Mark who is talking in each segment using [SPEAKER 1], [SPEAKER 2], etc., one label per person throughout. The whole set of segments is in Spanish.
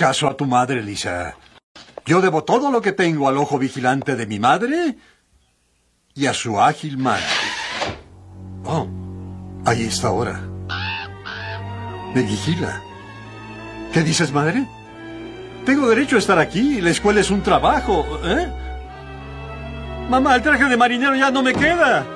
[SPEAKER 1] caso a tu madre, Lisa. Yo debo todo lo que tengo al ojo vigilante de mi madre y a su ágil mano. Oh, ahí está ahora. Me vigila. ¿Qué dices, madre? Tengo derecho a estar aquí. La escuela es un trabajo, ¿eh? Mamá, el traje de marinero ya no me queda.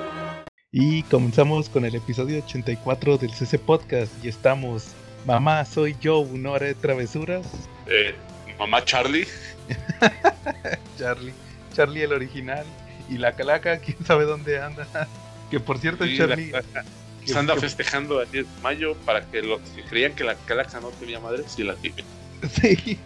[SPEAKER 2] Y comenzamos con el episodio 84 del CC Podcast. Y estamos. Mamá, soy yo, una hora de travesuras.
[SPEAKER 3] Eh, mamá Charlie.
[SPEAKER 2] Charlie. Charlie el original. Y la calaca, quién sabe dónde anda. Que por cierto,
[SPEAKER 3] Sí,
[SPEAKER 2] Charlie.
[SPEAKER 3] Se anda festejando el 10 de mayo para que los que creían que la calaca no tenía madre, sí la tiene.
[SPEAKER 2] Sí.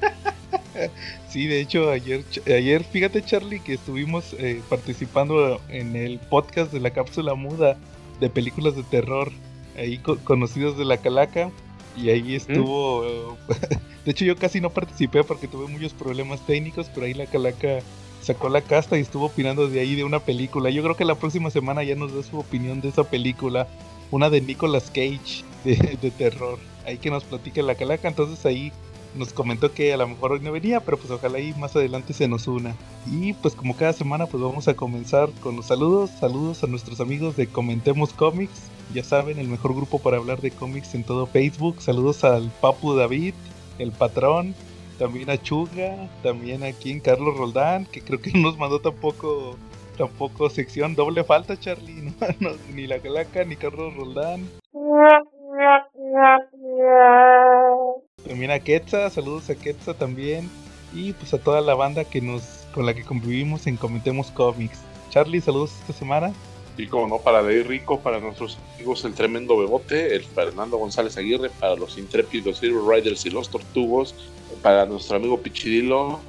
[SPEAKER 2] sí, de hecho, ayer, ayer fíjate, Charlie, que estuvimos eh, participando en el podcast de la cápsula muda de películas de terror, ahí co- conocidos de la calaca. Y ahí estuvo. de hecho, yo casi no participé porque tuve muchos problemas técnicos, pero ahí la calaca sacó la casta y estuvo opinando de ahí de una película. Yo creo que la próxima semana ya nos da su opinión de esa película. Una de Nicolas Cage de, terror. Ahí que nos platica la calaca. Entonces ahí nos comentó que a lo mejor hoy no venía, pero pues ojalá y más adelante se nos una. Y pues como cada semana pues vamos a comenzar con los saludos. Saludos a nuestros amigos de Comentemos Comics. Ya saben, el mejor grupo para hablar de cómics en todo Facebook. Saludos al Papu David, el patrón. También a Chuga, también aquí en Carlos Roldán, que creo que no nos mandó tampoco tampoco sección doble falta, Charlie. No, ni la Calaca ni Carlos Roldán. También a Quetza, saludos a Quetza también. Y pues a toda la banda que nos con la que convivimos en Comentemos Comics. Charlie, saludos esta semana.
[SPEAKER 3] Y como no, para Leí Rico, para nuestros amigos el tremendo Bebote, el Fernando González Aguirre, para los intrépidos Zero Riders y los Tortugos, para nuestro amigo Pichirilo,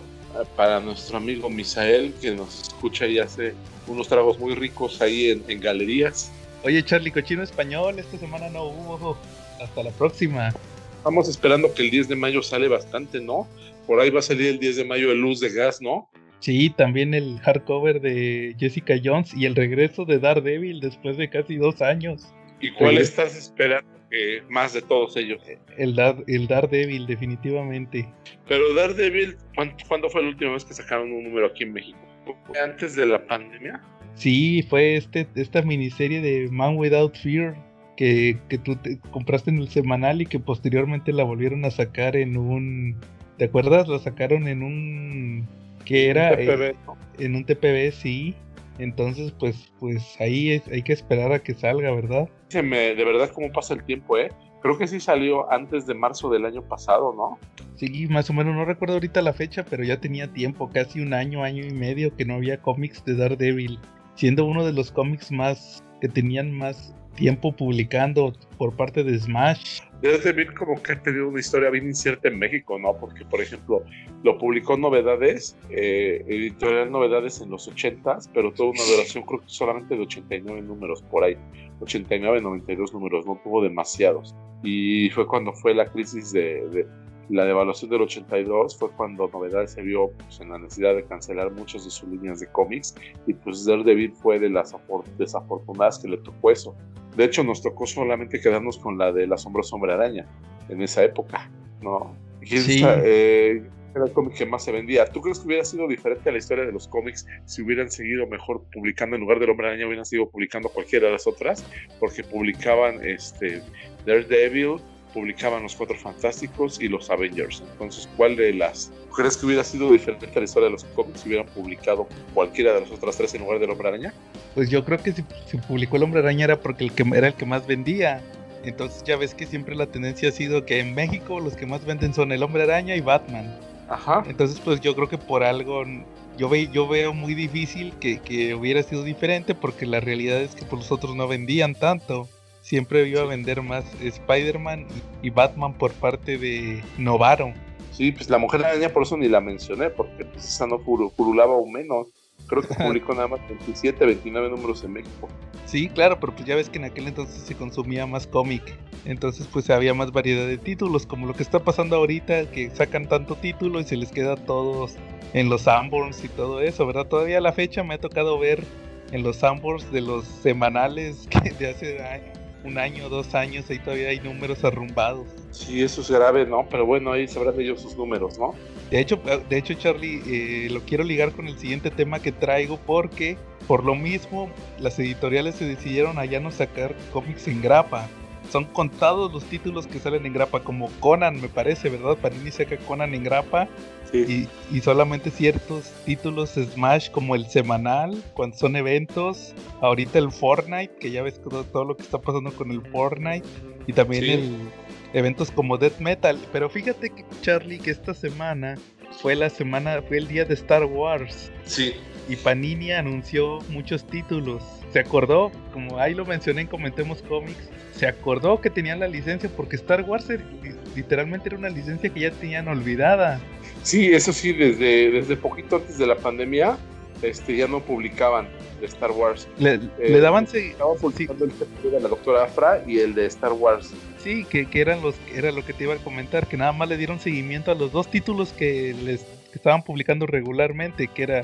[SPEAKER 3] para nuestro amigo Misael, que nos escucha y hace unos tragos muy ricos ahí en, en galerías.
[SPEAKER 2] Oye, Charlie, cochino español, esta semana no hubo. Hasta la próxima.
[SPEAKER 3] Estamos esperando que el 10 de mayo sale bastante, ¿no? Por ahí va a salir el 10 de mayo el Luz de Gas, ¿no?
[SPEAKER 2] Sí, también el hardcover de Jessica Jones y el regreso de Daredevil después de casi dos años.
[SPEAKER 3] ¿Y cuál estás esperando que más de todos ellos?
[SPEAKER 2] El, Dar, el Daredevil, definitivamente.
[SPEAKER 3] Pero Daredevil, ¿cuán- ¿cuándo fue la última vez que sacaron un número aquí en México? ¿Fue antes de la pandemia?
[SPEAKER 2] Sí, fue este, esta miniserie de Man Without Fear que, que tú te compraste en el semanal y que posteriormente la volvieron a sacar en un... ¿Te acuerdas? La sacaron en un... que era? Eh, en un TPB, sí. Entonces, pues, pues ahí es- hay que esperar a que salga, ¿verdad?
[SPEAKER 3] Se me- de verdad cómo pasa el tiempo, ¿eh? Creo que sí salió antes de marzo del año pasado, ¿no?
[SPEAKER 2] Sí, más o menos, no recuerdo ahorita la fecha, pero ya tenía tiempo, casi un año, año y medio que no había cómics de Daredevil, siendo uno de los cómics más que tenían más tiempo publicando por parte de Smash.
[SPEAKER 3] Daredevil como que ha tenido una historia bien incierta en México, ¿no? Porque, por ejemplo, lo publicó Novedades, eh, editorial Novedades en los 80s, pero tuvo una duración creo que solamente de 89 números por ahí. 89, 92 números, no tuvo demasiados. Y fue cuando fue la crisis de, de la devaluación del 82, fue cuando Novedades se vio pues, en la necesidad de cancelar muchas de sus líneas de cómics. Y pues Daredevil fue de las afor- desafortunadas que le tocó eso. De hecho, nos tocó solamente quedarnos con la del asombroso hombre araña en esa época, ¿no? Y
[SPEAKER 2] Sí.
[SPEAKER 3] eh, era el cómic que más se vendía. ¿Tú crees que hubiera sido diferente la historia de los cómics si hubieran seguido mejor publicando en lugar del hombre araña, hubieran seguido publicando cualquiera de las otras? Porque publicaban este, Daredevil, publicaban los Cuatro Fantásticos y los Avengers. Entonces, ¿cuál de las crees que hubiera sido diferente la historia de los cómics si hubieran publicado cualquiera de las otras tres en lugar del hombre araña?
[SPEAKER 2] Pues yo creo que si, si publicó el Hombre Araña era porque el que era el que más vendía. Entonces ya ves que siempre la tendencia ha sido que en México los que más venden son el Hombre Araña y Batman.
[SPEAKER 3] Ajá.
[SPEAKER 2] Entonces, pues yo creo que por algo yo, ve, yo veo muy difícil que, que hubiera sido diferente porque la realidad es que pues, los otros no vendían tanto. Siempre iba a vender más Spider-Man y, Batman por parte de Novaro.
[SPEAKER 3] Sí, pues la mujer araña por eso ni la mencioné, porque pues esa no furulaba aún menos. Creo que publicó nada más 27, 29 números en México.
[SPEAKER 2] Sí, claro, pero pues ya ves que en aquel entonces se consumía más cómic. Entonces pues había más variedad de títulos, como lo que está pasando ahorita, que sacan tanto título y se les queda todos en los Sanborns y todo eso, ¿verdad? Todavía a la fecha me ha tocado ver en los Sanborns de los semanales que de hace años un año, dos años, ahí todavía hay números arrumbados.
[SPEAKER 3] Sí, eso es grave, ¿no? Pero bueno, ahí sabrán ellos sus números, ¿no?
[SPEAKER 2] De hecho, de hecho Charlie, eh, lo quiero ligar con el siguiente tema que traigo porque por lo mismo las editoriales se decidieron a ya no sacar cómics en grapa. Son contados los títulos que salen en grapa, como Conan, me parece, ¿verdad? Panini saca Conan en grapa y, solamente ciertos títulos Smash como el semanal, cuando son eventos. Ahorita el Fortnite, que ya ves todo, lo que está pasando con el Fortnite. Y también el, eventos como Death Metal. Pero fíjate que Charlie, que esta semana fue la semana, fue el día de Star Wars.
[SPEAKER 3] Sí.
[SPEAKER 2] Y Panini anunció muchos títulos. Se acordó, como ahí lo mencioné en Comentemos Comics, se acordó que tenían la licencia porque Star Wars literalmente era una licencia que ya tenían olvidada.
[SPEAKER 3] Sí, eso sí, desde, desde poquito antes de la pandemia este, ya no publicaban de Star Wars.
[SPEAKER 2] Le, eh, daban
[SPEAKER 3] Estaban publicando el de la doctora Afra y el de Star Wars.
[SPEAKER 2] Sí, que, que, eran los, era lo que te iba a comentar, que nada más le dieron seguimiento a los dos títulos que les estaban publicando regularmente, que era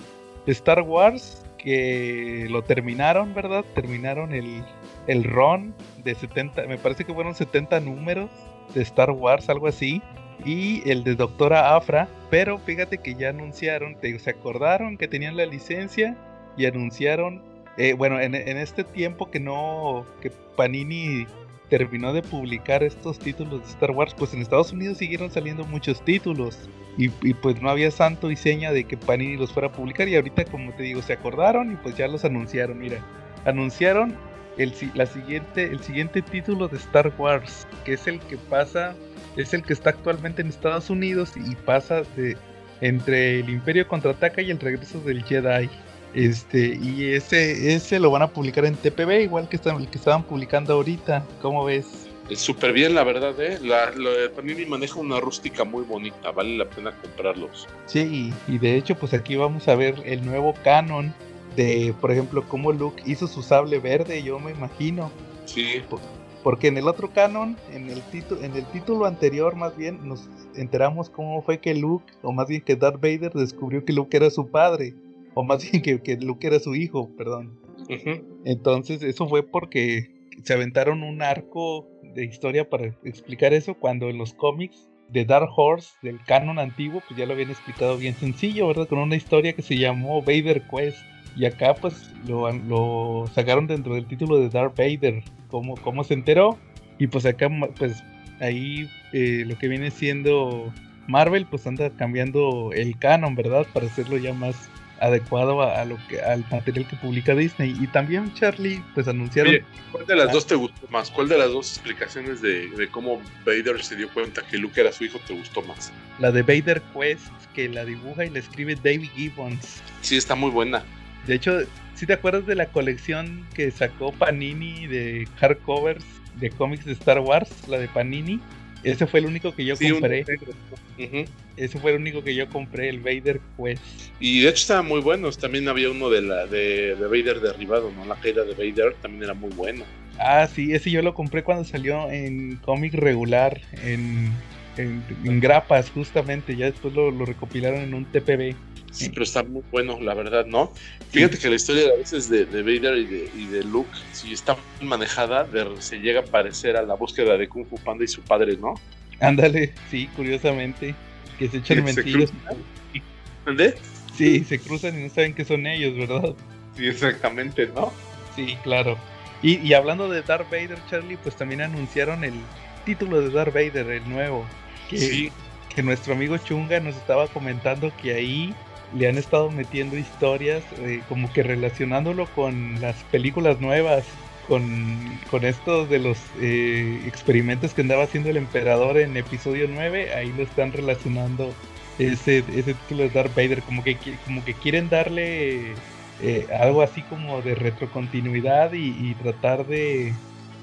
[SPEAKER 2] Star Wars, que lo terminaron, ¿verdad? Terminaron el, el run de 70, me parece que fueron 70 números de Star Wars, algo así y el de Doctora Afra, pero fíjate que ya anunciaron, se acordaron que tenían la licencia y anunciaron, eh, bueno, en, este tiempo que no, que Panini terminó de publicar estos títulos de Star Wars, pues en Estados Unidos siguieron saliendo muchos títulos. Y, pues no había santo y seña de que Panini los fuera a publicar. Y ahorita como te digo se acordaron y pues ya los anunciaron, mira, anunciaron el, la siguiente, el siguiente título de Star Wars, que es el que pasa es el que está actualmente en Estados Unidos y pasa de entre el Imperio contraataca y el regreso del Jedi. Este, y ese, ese lo van a publicar en TPB, igual que el que estaban publicando ahorita. ¿Cómo ves?
[SPEAKER 3] Es súper bien, la verdad, ¿eh? La, la, Panini maneja una rústica muy bonita, vale la pena comprarlos.
[SPEAKER 2] Sí, y, de hecho, pues aquí vamos a ver el nuevo canon de, por ejemplo, cómo Luke hizo su sable verde, yo me imagino.
[SPEAKER 3] Sí.
[SPEAKER 2] Porque en el otro canon, en el, en el título anterior más bien, nos enteramos cómo fue que Luke, o más bien que Darth Vader descubrió que Luke era su padre, o más bien que, que Luke era su hijo, perdón. Entonces eso fue porque se aventaron un arco de historia para explicar eso cuando en los cómics de Dark Horse, del canon antiguo, pues ya lo habían explicado bien sencillo, ¿verdad? Con una historia que se llamó Vader Quest. Y acá pues lo, lo sacaron dentro del título de Darth Vader cómo, cómo se enteró. Y pues acá, pues ahí eh, lo que viene siendo Marvel, pues anda cambiando el canon, ¿verdad? Para hacerlo ya más adecuado a, lo que al material que publica Disney y también Charlie pues anunciaron
[SPEAKER 3] ¿cuál de las dos te gustó más? ¿cuál de las dos explicaciones de, de, cómo Vader se dio cuenta que Luke era su hijo te gustó más?
[SPEAKER 2] la de Vader Quest que la dibuja y la escribe David Gibbons
[SPEAKER 3] sí está muy buena
[SPEAKER 2] de hecho si te acuerdas de la colección que sacó Panini de hardcovers de cómics de Star Wars, la de Panini? Ese fue el único que yo compré. Ese fue el único que yo compré, el Vader Quest.
[SPEAKER 3] Y de hecho estaban muy buenos. También había uno de la de, Vader derribado, ¿no? La caída de Vader también era muy bueno.
[SPEAKER 2] Ah, sí, ese yo lo compré cuando salió en cómic regular, en, en, grapas justamente. Ya después lo, lo recopilaron en un TPB.
[SPEAKER 3] Sí, pero está muy bueno, la verdad, ¿no? Fíjate que la historia a veces de, de Vader y de, y de, Luke, si está manejada, se llega a parecer a la búsqueda de Kung Fu Panda y su padre, ¿no?
[SPEAKER 2] Ándale, sí, curiosamente, que se echan mentiras.
[SPEAKER 3] ¿Dónde?
[SPEAKER 2] Sí, se cruzan y no saben que son ellos, ¿verdad?
[SPEAKER 3] Sí, exactamente, ¿no?
[SPEAKER 2] Sí, claro. Y, y hablando de Darth Vader, Charlie, pues también anunciaron el título de Darth Vader, el nuevo. Que, sí. que nuestro amigo Chunga nos estaba comentando que ahí le han estado metiendo historias eh, como que relacionándolo con las películas nuevas, con, con estos de los eh, experimentos que andaba haciendo el emperador en episodio 9, ahí lo están relacionando ese, ese título de Darth Vader, como que, como que quieren darle eh, algo así como de retrocontinuidad y, y tratar de...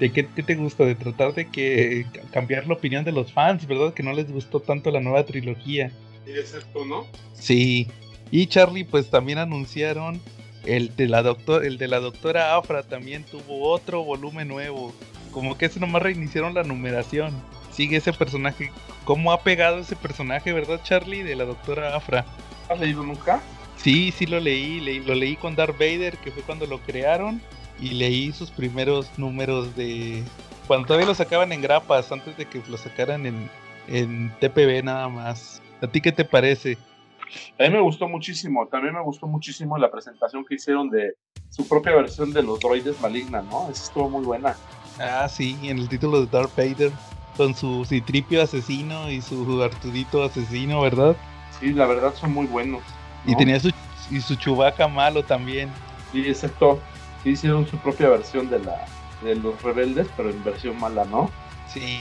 [SPEAKER 2] ¿De qué, te gusta? De tratar de que cambiar la opinión de los fans, ¿verdad? Que no les gustó tanto la nueva trilogía.
[SPEAKER 3] ¿Y es esto, no?
[SPEAKER 2] Sí, y Charlie, pues también anunciaron el de la doctor, el de la doctora Afra también tuvo otro volumen nuevo. Como que ese nomás reiniciaron la numeración. Sigue ese personaje. ¿Cómo ha pegado ese personaje, verdad, Charlie? De la doctora Afra.
[SPEAKER 3] ¿Has leído nunca?
[SPEAKER 2] Sí, sí lo leí, lo leí con Darth Vader, que fue cuando lo crearon, y leí sus primeros números de, Cuando todavía lo sacaban en grapas, antes de que lo sacaran en, en TPB nada más. ¿A ti qué te parece?
[SPEAKER 3] A mí me gustó muchísimo, también me gustó muchísimo la presentación que hicieron de su propia versión de los droides maligna, ¿no? Esa estuvo muy buena.
[SPEAKER 2] Ah, sí, en el título de Darth Vader, con su Citripio asesino y su Artudito asesino, ¿verdad?
[SPEAKER 3] Sí, la verdad son muy buenos.
[SPEAKER 2] Y tenía su, y su Chubaca malo también.
[SPEAKER 3] Sí, exacto. Sí, hicieron su propia versión de la de los rebeldes, pero en versión mala, ¿no?
[SPEAKER 2] Sí.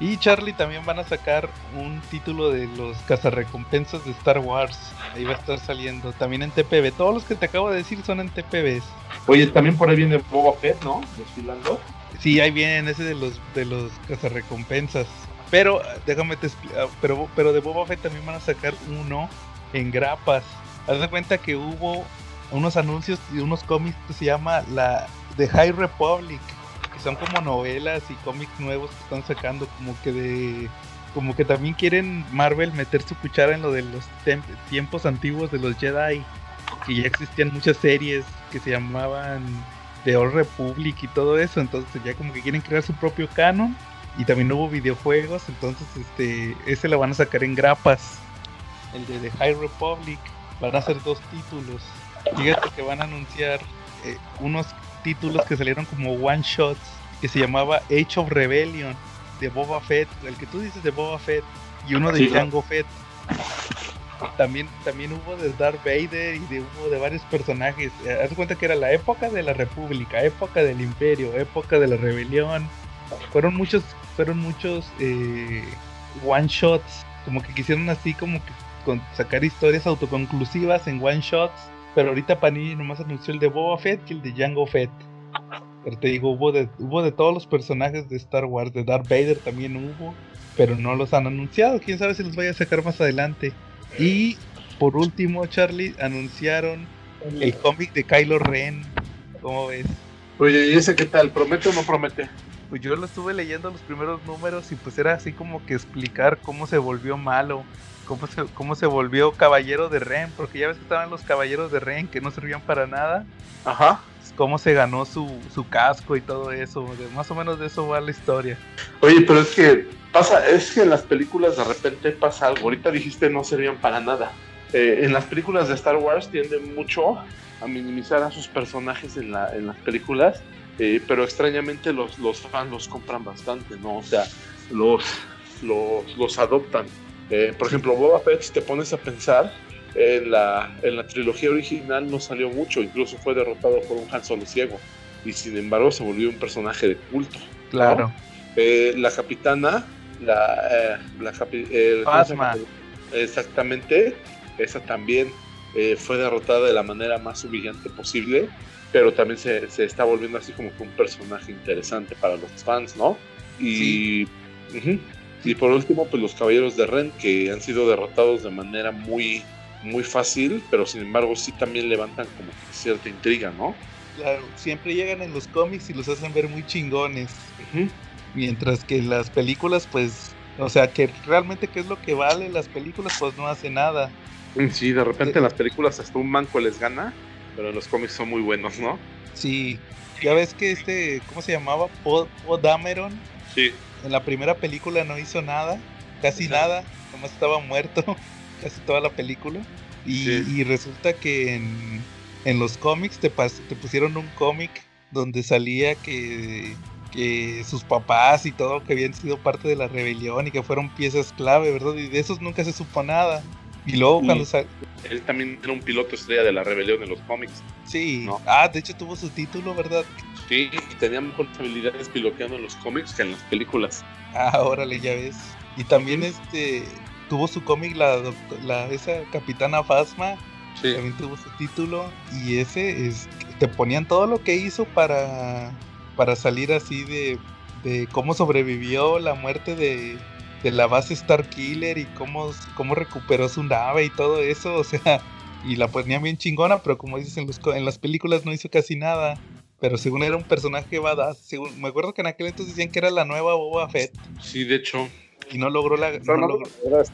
[SPEAKER 2] Y Charlie también van a sacar un título de los cazarrecompensas de Star Wars. Ahí va a estar saliendo. También en TPB. Todos los que te acabo de decir son en TPBs.
[SPEAKER 3] Oye, también por ahí viene Boba Fett, ¿no? Desfilando.
[SPEAKER 2] Sí, ahí viene ese de los de los cazarrecompensas. Pero déjame te explicar. Pero, pero de Boba Fett también van a sacar uno en grapas. Haz de cuenta que hubo unos anuncios y unos cómics que se llama la The High Republic son como novelas y cómics nuevos que están sacando, como que de. Como que también quieren Marvel meter su cuchara en lo de los tiempos antiguos de los Jedi. Que ya existían muchas series que se llamaban The Old Republic y todo eso. Entonces ya como que quieren crear su propio canon. Y también hubo videojuegos. Entonces este ese lo van a sacar en grapas. El de The High Republic. Van a ser dos títulos. Fíjate que van a anunciar eh, unos títulos que salieron como one shots que se llamaba Age of Rebellion de Boba Fett, el que tú dices de Boba Fett y uno de Jango Fett. También, también hubo de Darth Vader y de, hubo de varios personajes. Eh, haz cuenta que era la época de la República, época del Imperio, época de la Rebelión. Fueron muchos, fueron muchos eh, one shots, como que quisieron así como que con, sacar historias autoconclusivas en one shots pero ahorita Panini nomás anunció el de Boba Fett y el de Jango Fett. Pero te digo, hubo de, hubo de todos los personajes de Star Wars, de Darth Vader también hubo, pero no los han anunciado. Quién sabe si los vaya a sacar más adelante. Y por último, Charlie, anunciaron el cómic de Kylo Ren. ¿Cómo ves?
[SPEAKER 3] Oye, ¿y ese qué tal? ¿Promete o no promete?
[SPEAKER 2] Pues yo lo estuve leyendo los primeros números y pues era así como que explicar cómo se volvió malo cómo se, cómo se volvió caballero de Ren, porque ya ves que estaban los caballeros de Ren que no servían para nada.
[SPEAKER 3] Ajá.
[SPEAKER 2] Cómo se ganó su, su casco y todo eso. más o menos de eso va la historia.
[SPEAKER 3] Oye, pero es que pasa, es que en las películas de repente pasa algo. Ahorita dijiste no servían para nada. Eh, en las películas de Star Wars tienden mucho a minimizar a sus personajes en, la, en las películas, eh, pero extrañamente los, los fans los compran bastante, ¿no? O sea, los, los, los adoptan. Eh, por ejemplo, Boba Fett, si te pones a pensar, en la, en la trilogía original no salió mucho, incluso fue derrotado por un Han Solo ciego, y sin embargo se volvió un personaje de culto.
[SPEAKER 2] Claro.
[SPEAKER 3] Eh, la capitana, la, eh, exactamente, esa también fue derrotada de la manera más humillante posible, pero también se, se, está volviendo así como que un personaje interesante para los fans, ¿no? Y y por último, pues los caballeros de Ren, que han sido derrotados de manera muy, muy fácil, pero sin embargo sí también levantan como cierta intriga, ¿no?
[SPEAKER 2] Claro, siempre llegan en los cómics y los hacen ver muy chingones. Mientras que en las películas, pues, o sea, que realmente qué es lo que vale las películas, pues no hace nada.
[SPEAKER 3] Sí, de repente en las películas hasta un manco les gana, pero en los cómics son muy buenos, ¿no?
[SPEAKER 2] Sí, ya ves que este, ¿cómo se llamaba? Pod, Dameron.
[SPEAKER 3] Sí
[SPEAKER 2] en la primera película no hizo nada, casi nada, nomás estaba muerto casi toda la película. Y, resulta que en, los cómics te, te pusieron un cómic donde salía que, que sus papás y todo que habían sido parte de la rebelión y que fueron piezas clave, ¿verdad? Y de esos nunca se supo nada. Y luego cuando salió...
[SPEAKER 3] Él también era un piloto estrella de la rebelión en los cómics.
[SPEAKER 2] Sí. Ah, de hecho tuvo su título, ¿verdad?
[SPEAKER 3] Sí, y tenía mejores habilidades piloteando en los cómics que en las películas.
[SPEAKER 2] Ah, órale, ya ves. Y también este tuvo su cómic la, la esa Capitana Fasma. Sí. También tuvo su título. Y ese es te ponían todo lo que hizo para, para salir así de, de cómo sobrevivió la muerte de, de la base Starkiller y cómo, cómo recuperó su nave y todo eso. O sea, y la ponían bien chingona, pero como dices, en, los, en las películas no hizo casi nada. Pero según era un personaje badass, según, me acuerdo que en aquel entonces decían que era la nueva Boba Fett.
[SPEAKER 3] Sí, de hecho.
[SPEAKER 2] Y no logró la...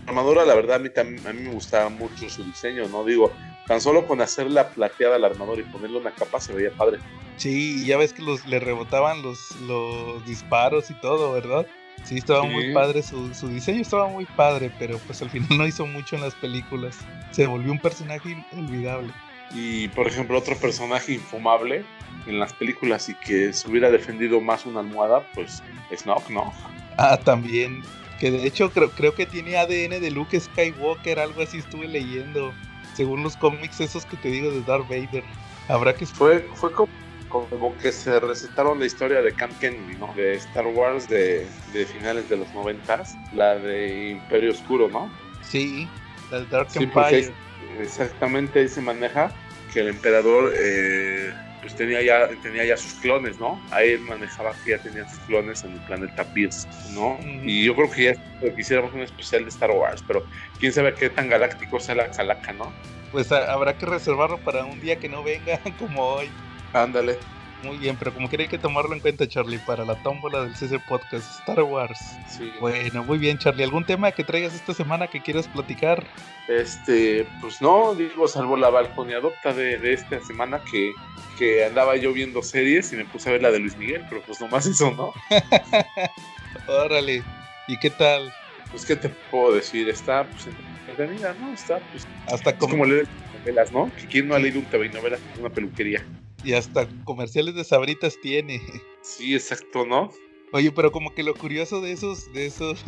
[SPEAKER 3] armadura, la verdad, a mí, a mí me gustaba mucho su diseño, ¿no? Digo, Tan solo con hacerla plateada al armador y ponerle una capa se veía padre.
[SPEAKER 4] Sí, ya ves que los, le rebotaban los, los disparos y todo, ¿verdad? Sí, estaba muy padre, su, su, diseño estaba muy padre, pero pues al final no hizo mucho en las películas. Se volvió un personaje inolvidable.
[SPEAKER 3] Y por ejemplo, otro personaje infumable en las películas y que se hubiera defendido más una almohada, pues Snoke, ¿no?
[SPEAKER 4] Ah, también. Que de hecho creo, creo que tiene ADN de Luke Skywalker, algo así estuve leyendo. Según los cómics esos que te digo de Darth Vader. Habrá que...
[SPEAKER 3] Fue, fue como, como que se recetaron la historia de Camp Kennedy, ¿no? De Star Wars de, de finales de los noventas. La de Imperio Oscuro, ¿no?
[SPEAKER 4] Sí, la de Dark Empire
[SPEAKER 3] exactamente ahí se maneja que el emperador eh, pues tenía ya, tenía ya sus clones, ¿no? Ahí él manejaba que ya tenía sus clones en el planeta Pierce, ¿no? Y yo creo que ya quisiéramos un especial de Star Wars, pero quién sabe qué tan galáctico sea la calaca, ¿no?
[SPEAKER 4] Pues habrá que reservarlo para un día que no venga como hoy.
[SPEAKER 3] Ándale.
[SPEAKER 4] Muy bien, pero como quiera hay que tomarlo en cuenta, Charlie, para la tómbola del CC Podcast Star Wars.
[SPEAKER 3] Sí.
[SPEAKER 4] Bueno, muy bien, Charlie. ¿Algún tema que traigas esta semana que quieras platicar?
[SPEAKER 3] Este, pues no, digo, salvo la balconeadopta de, de esta semana que, que andaba yo viendo series y me puse a ver la de Luis Miguel, pero pues nomás eso, ¿no?
[SPEAKER 4] Órale. ¿Y qué tal?
[SPEAKER 3] Pues, ¿qué te puedo decir? Está, pues, entretenida, ¿no? Está, pues.
[SPEAKER 4] Hasta como,
[SPEAKER 3] como leer novelas, ¿no? Que quién no ha leído un TV novela en una peluquería.
[SPEAKER 4] Y hasta comerciales de sabritas tiene.
[SPEAKER 3] Sí, exacto, ¿no?
[SPEAKER 4] Oye, pero como que lo curioso de esos, de esos,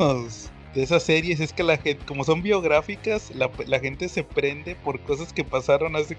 [SPEAKER 4] de esas series es que la gente, como son biográficas, la, la gente se prende por cosas que pasaron hace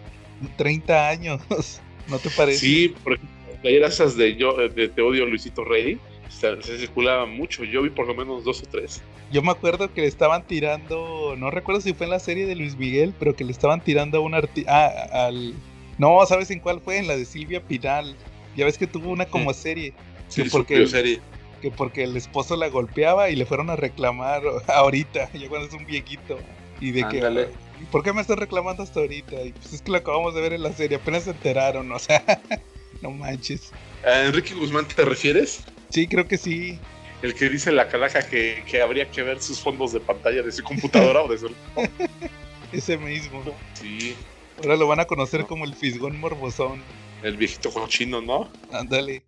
[SPEAKER 4] 30 años. ¿No te parece?
[SPEAKER 3] Sí, por ejemplo, las de yo, de Te odio Luisito Rey, se, se circulaban mucho. Yo vi por lo menos dos o tres.
[SPEAKER 4] Yo me acuerdo que le estaban tirando, no recuerdo si fue en la serie de Luis Miguel, pero que le estaban tirando a un artista, ah, al no, ¿sabes en cuál fue? En la de Silvia Pinal. Ya ves que tuvo una como serie.
[SPEAKER 3] Sí, que porque,
[SPEAKER 4] serie. Que porque el esposo la golpeaba y le fueron a reclamar ahorita, ya cuando es un viejito. Y de que. ¿Por qué me estás reclamando hasta ahorita? Y pues es que lo acabamos de ver en la serie, apenas se enteraron, o sea, no manches.
[SPEAKER 3] ¿A Enrique Guzmán te refieres?
[SPEAKER 4] Sí, creo que sí.
[SPEAKER 3] El que dice la calaja que, que habría que ver sus fondos de pantalla de su computadora o de su.
[SPEAKER 4] Ese mismo.
[SPEAKER 3] Sí.
[SPEAKER 4] Ahora lo van a conocer como el Fisgón Morbosón.
[SPEAKER 3] El viejito cochino, ¿no?
[SPEAKER 4] Ándale.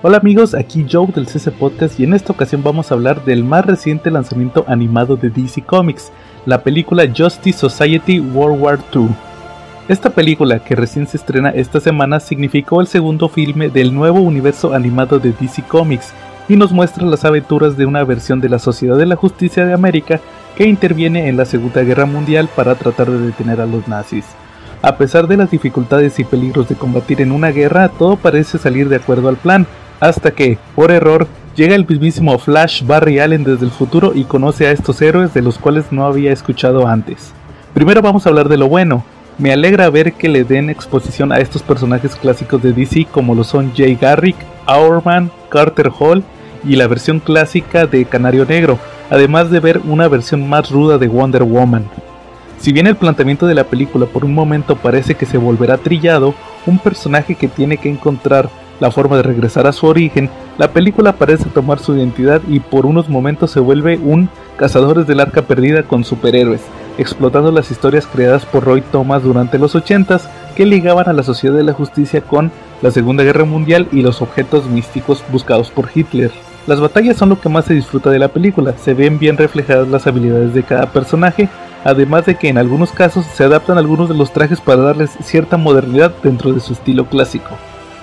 [SPEAKER 2] Hola amigos, aquí Joe del CC Podcast y en esta ocasión vamos a hablar del más reciente lanzamiento animado de DC Comics, la película Justice Society World War II. Esta película, que recién se estrena esta semana, significó el segundo filme del nuevo universo animado de DC Comics y nos muestra las aventuras de una versión de la Sociedad de la Justicia de América que interviene en la Segunda Guerra Mundial para tratar de detener a los nazis. A pesar de las dificultades y peligros de combatir en una guerra, todo parece salir de acuerdo al plan, hasta que, por error, llega el mismísimo Flash Barry Allen desde el futuro y conoce a estos héroes de los cuales no había escuchado antes. Primero vamos a hablar de lo bueno. Me alegra ver que le den exposición a estos personajes clásicos de DC como lo son Jay Garrick, Hourman, Carter Hall y la versión clásica de Canario Negro, además de ver una versión más ruda de Wonder Woman. Si bien el planteamiento de la película por un momento parece que se volverá trillado, un personaje que tiene que encontrar la forma de regresar a su origen, la película parece tomar su identidad y por unos momentos se vuelve un cazadores del arca perdida con superhéroes, explotando las historias creadas por Roy Thomas durante los 80s que ligaban a la sociedad de la justicia con la Segunda Guerra Mundial y los objetos místicos buscados por Hitler. Las batallas son lo que más se disfruta de la película, se ven bien reflejadas las habilidades de cada personaje, además de que en algunos casos se adaptan algunos de los trajes para darles cierta modernidad dentro de su estilo clásico.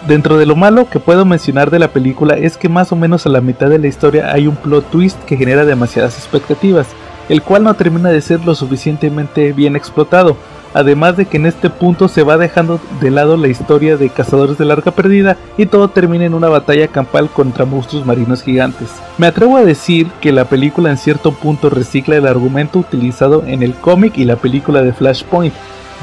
[SPEAKER 2] Dentro de lo malo que puedo mencionar de la película es que más o menos a la mitad de la historia hay un plot twist que genera demasiadas expectativas, el cual no termina de ser lo suficientemente bien explotado, además de que en este punto se va dejando de lado la historia de cazadores de larga perdida y todo termina en una batalla campal contra monstruos marinos gigantes. Me atrevo a decir que la película en cierto punto recicla el argumento utilizado en el cómic y la película de Flashpoint,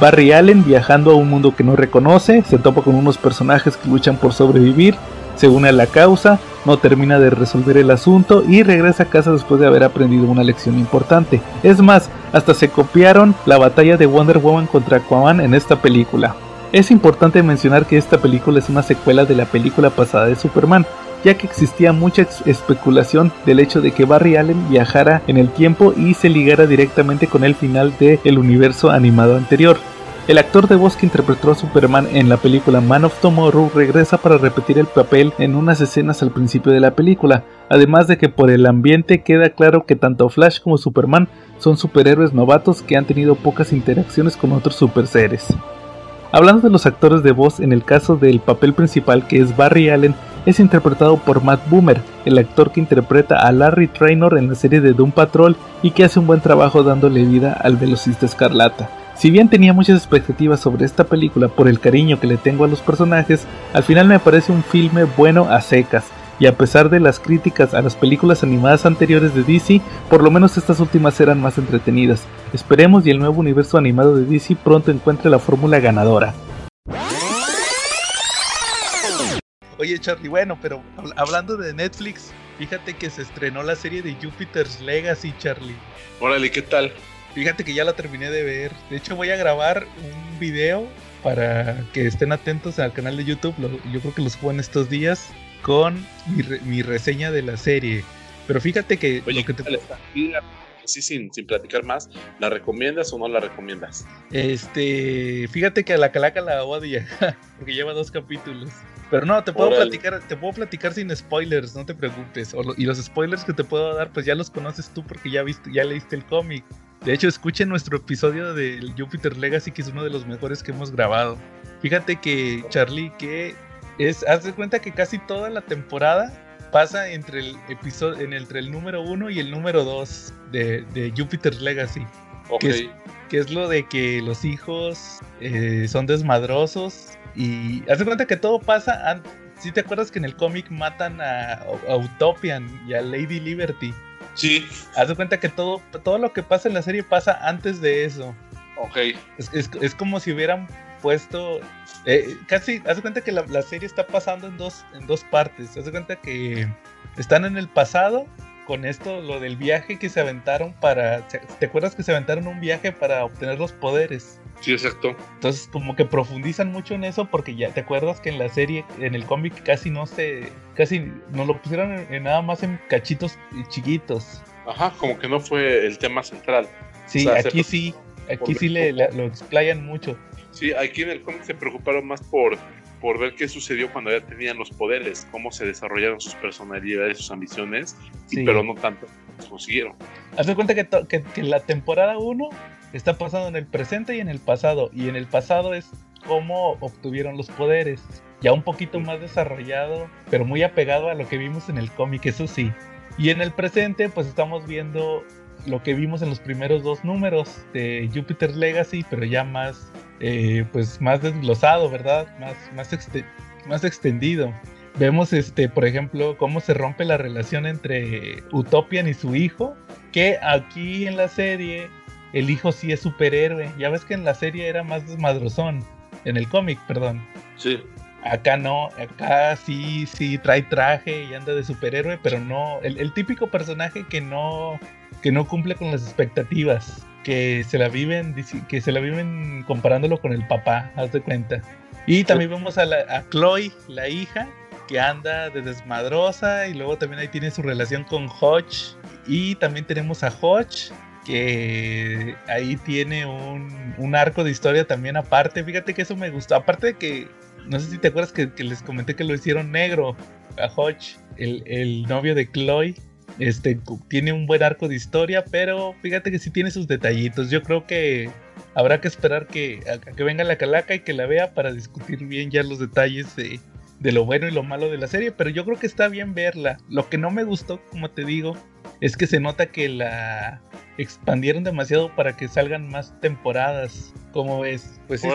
[SPEAKER 2] Barry Allen viajando a un mundo que no reconoce, se topa con unos personajes que luchan por sobrevivir, se une a la causa, no termina de resolver el asunto y regresa a casa después de haber aprendido una lección importante. Es más, hasta se copiaron la batalla de Wonder Woman contra Aquaman en esta película. Es importante mencionar que esta película es una secuela de la película pasada de Superman, ya que existía mucha especulación del hecho de que Barry Allen viajara en el tiempo y se ligara directamente con el final del universo animado anterior.
[SPEAKER 5] El actor de voz que interpretó a Superman en la película Man of Tomorrow regresa para repetir el papel en unas escenas al principio de la película, además de que por el ambiente queda claro que tanto Flash como Superman son superhéroes novatos que han tenido pocas interacciones con otros superseres. Hablando de los actores de voz, en el caso del papel principal que es Barry Allen, es interpretado por Matt Boomer, el actor que interpreta a Larry Trainor en la serie de Doom Patrol y que hace un buen trabajo dándole vida al velocista escarlata. Si bien tenía muchas expectativas sobre esta película por el cariño que le tengo a los personajes, al final me parece un filme bueno a secas, y a pesar de las críticas a las películas animadas anteriores de DC, por lo menos estas últimas eran más entretenidas. Esperemos y el nuevo universo animado de DC pronto encuentre la fórmula ganadora.
[SPEAKER 2] Oye Charlie, bueno, pero hablando de Netflix, fíjate que se estrenó la serie de Jupiter's Legacy, Charlie.
[SPEAKER 3] Órale, ¿qué tal?
[SPEAKER 2] Fíjate que ya la terminé de ver. De hecho, voy a grabar un video para que estén atentos al canal de YouTube. yo creo que los subo en estos días con mi, reseña de la serie. Pero fíjate que
[SPEAKER 3] lo que te. Sí, sin, sin platicar más, ¿la recomiendas o no la recomiendas?
[SPEAKER 2] Este, fíjate que a la calaca la odia, porque lleva dos capítulos. Pero no, te puedo platicar, te puedo platicar sin spoilers, no te preocupes. y los spoilers que te puedo dar, pues ya los conoces tú porque ya viste, ya leíste el cómic. De hecho, escuchen nuestro episodio del Jupiter Legacy, que es uno de los mejores que hemos grabado. Fíjate que, Charlie, que es, haz de cuenta que casi toda la temporada pasa entre el episodio, entre el número 1 y el número 2 de, de Jupiter Legacy. Que, es, lo de que los hijos eh, son desmadrosos. Y haz de cuenta que todo pasa. Si te acuerdas que en el cómic matan a, a Utopian y a Lady Liberty.
[SPEAKER 3] Sí.
[SPEAKER 2] Haz de cuenta que todo, todo lo que pasa en la serie pasa antes de eso.
[SPEAKER 3] Ok.
[SPEAKER 2] Es, como si hubieran puesto. Eh, casi, haz de cuenta que la, serie está pasando en dos, en dos partes. Haz de cuenta que están en el pasado con esto, lo del viaje que se aventaron para. ¿Te acuerdas que se aventaron un viaje para obtener los poderes?
[SPEAKER 3] Sí, exacto.
[SPEAKER 2] Entonces, como que profundizan mucho en eso porque ya te acuerdas que en la serie, en el cómic, casi no se. casi nos lo pusieron en, nada más en cachitos chiquitos.
[SPEAKER 3] Ajá, como que no fue el tema central.
[SPEAKER 2] Sí, aquí sí. Aquí sí le, lo explayan mucho.
[SPEAKER 3] Sí, aquí en el cómic se preocuparon más por, por ver qué sucedió cuando ya tenían los poderes, cómo se desarrollaron sus personalidades, sus ambiciones, pero no tanto consiguieron.
[SPEAKER 2] Haz de cuenta que, que, que la temporada 1 está pasando en el presente y en el pasado. Y en el pasado es cómo obtuvieron los poderes. Ya un poquito más desarrollado, pero muy apegado a lo que vimos en el cómic, eso sí. Y en el presente, pues estamos viendo lo que vimos en los primeros dos números de Jupiter's Legacy, pero ya más, eh, pues más desglosado, ¿verdad? Más, más, más extendido. Vemos, este, por ejemplo, cómo se rompe la relación entre Utopian y su hijo, que aquí en la serie el hijo sí es superhéroe. Ya ves que en la serie era más desmadrozón. En el cómic, perdón.
[SPEAKER 3] Sí.
[SPEAKER 2] Acá no, acá sí, sí trae traje y anda de superhéroe, pero no. El, típico personaje que no. que no cumple con las expectativas. Que se la viven. que se la viven comparándolo con el papá, haz de cuenta. Y también vemos a, la, a Chloe, la hija, que anda de desmadrosa. Y luego también ahí tiene su relación con Hodge. Y también tenemos a Hodge, que ahí tiene un, arco de historia también aparte. Fíjate que eso me gustó. Aparte de que, no sé si te acuerdas que, les comenté que lo hicieron negro a Hodge, el, novio de Chloe. Este tiene un buen arco de historia, pero fíjate que sí tiene sus detallitos. Yo creo que habrá que esperar que, que venga la calaca y que la vea para discutir bien ya los detalles de, de lo bueno y lo malo de la serie. Pero yo creo que está bien verla. Lo que no me gustó, como te digo, es que se nota que la expandieron demasiado para que salgan más temporadas. Como ves, pues sí